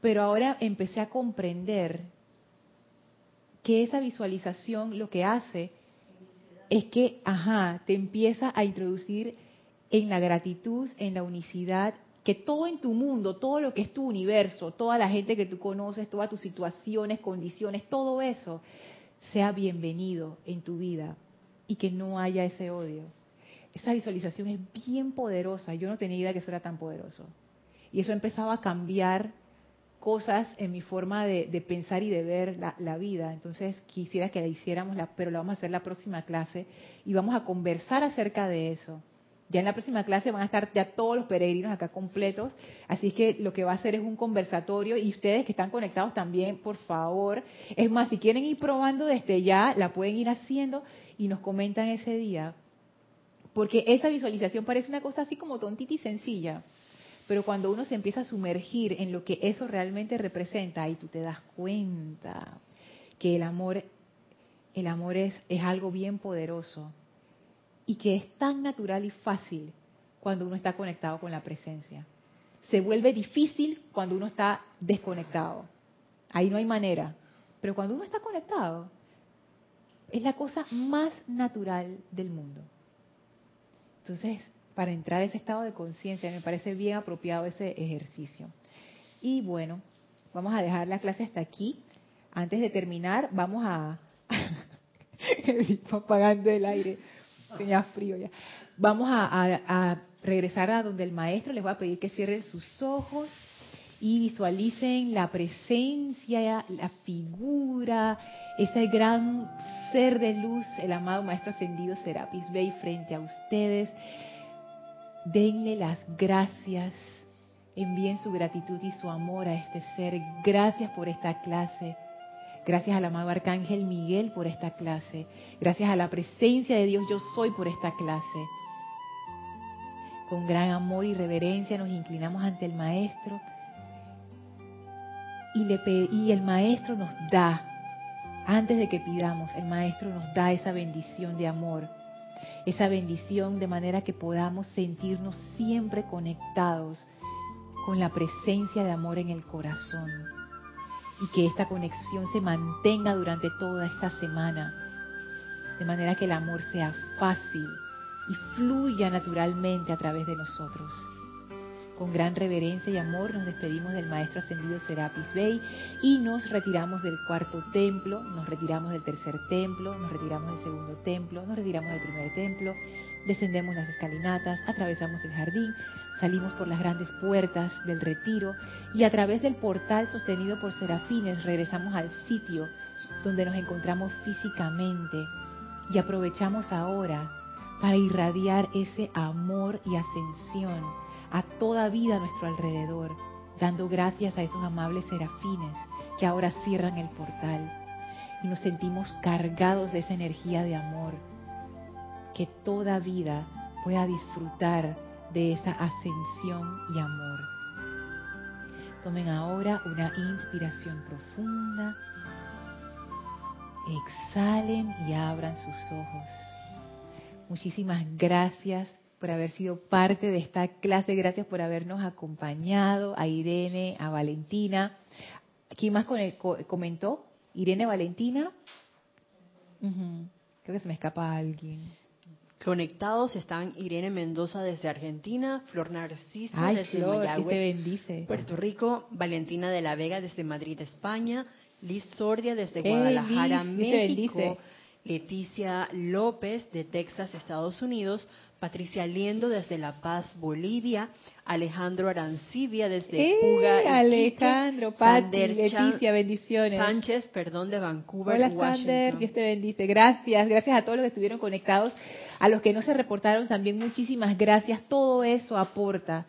Pero ahora empecé a comprender que esa visualización lo que hace es que, ajá, te empieza a introducir en la gratitud, en la unicidad, que todo en tu mundo, todo lo que es tu universo, toda la gente que tú conoces, todas tus situaciones, condiciones, todo eso sea bienvenido en tu vida y que no haya ese odio. Esa visualización es bien poderosa. Yo no tenía idea que eso era tan poderoso. Y eso empezaba a cambiar cosas en mi forma de, pensar y de ver la, vida. Entonces quisiera que la hiciéramos, pero la vamos a hacer la próxima clase y vamos a conversar acerca de eso. Ya en la próxima clase van a estar ya todos los peregrinos acá completos, así que lo que va a hacer es un conversatorio y ustedes que están conectados también, por favor, es más, si quieren ir probando desde ya, la pueden ir haciendo y nos comentan ese día, porque esa visualización parece una cosa así como tontita y sencilla, pero cuando uno se empieza a sumergir en lo que eso realmente representa, y tú te das cuenta que el amor el amor es, es algo bien poderoso y que es tan natural y fácil cuando uno está conectado con la presencia. Se vuelve difícil cuando uno está desconectado. Ahí no hay manera. Pero cuando uno está conectado, es la cosa más natural del mundo. Entonces, para entrar a ese estado de conciencia, me parece bien apropiado ese ejercicio. Y bueno, vamos a dejar la clase hasta aquí. Antes de terminar, vamos a... apagando el aire, tenía frío ya. Vamos a, regresar a donde el maestro les va a pedir que cierren sus ojos y visualicen la presencia, la figura, ese gran ser de luz, el amado Maestro Ascendido Serapis Bey frente a ustedes. Denle las gracias, envíen su gratitud y su amor a este ser. Gracias por esta clase. Gracias al amado Arcángel Miguel por esta clase. Gracias a la presencia de Dios yo soy por esta clase. Con gran amor y reverencia nos inclinamos ante el Maestro y, y el Maestro nos da, antes de que pidamos, el Maestro nos da esa bendición de amor, esa bendición de manera que podamos sentirnos siempre conectados con la presencia de amor en el corazón y que esta conexión se mantenga durante toda esta semana, de manera que el amor sea fácil y fluya naturalmente a través de nosotros. Con gran reverencia y amor nos despedimos del Maestro Ascendido Serapis Bey y nos retiramos del cuarto templo, nos retiramos del tercer templo, nos retiramos del segundo templo, nos retiramos del primer templo, descendemos las escalinatas, atravesamos el jardín, salimos por las grandes puertas del retiro y a través del portal sostenido por serafines regresamos al sitio donde nos encontramos físicamente y aprovechamos ahora para irradiar ese amor y ascensión a toda vida a nuestro alrededor, dando gracias a esos amables serafines que ahora cierran el portal y nos sentimos cargados de esa energía de amor que toda vida pueda disfrutar de esa ascensión y amor. Tomen ahora una inspiración profunda. Exhalen y abran sus ojos. Muchísimas gracias por haber sido parte de esta clase. Gracias por habernos acompañado. A Irene, a Valentina. ¿Quién más comentó? Irene Valentina. Creo que se me escapa alguien. Conectados están Irene Mendoza desde Argentina, Flor Narciso desde Flor, Puerto Rico, Valentina de la Vega desde Madrid, España, Liz Sordia desde Guadalajara, México, Leticia López de Texas, Estados Unidos, Patricia Liendo desde La Paz, Bolivia, Alejandro Arancibia desde. Puga, Alejandro, Pati, Leticia, bendiciones. Sánchez, perdón, de Vancouver, Hola, Washington. Sander, Dios te bendice. Gracias, gracias a todos los que estuvieron conectados, a los que no se reportaron también muchísimas gracias. Todo eso aporta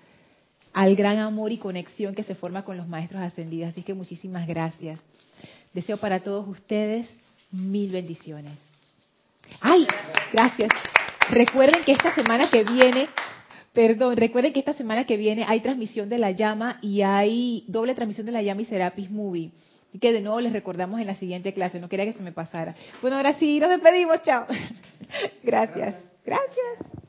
al gran amor y conexión que se forma con los maestros ascendidos. Así que muchísimas gracias. Deseo para todos ustedes mil bendiciones. ¡Ay! Gracias. Recuerden que esta semana que viene, perdón, recuerden que esta semana que viene hay transmisión de la llama y hay doble transmisión de la llama y Serapis Movie. Y que de nuevo les recordamos en la siguiente clase, no quería que se me pasara. Bueno, ahora sí, nos despedimos, chao. Gracias. Gracias.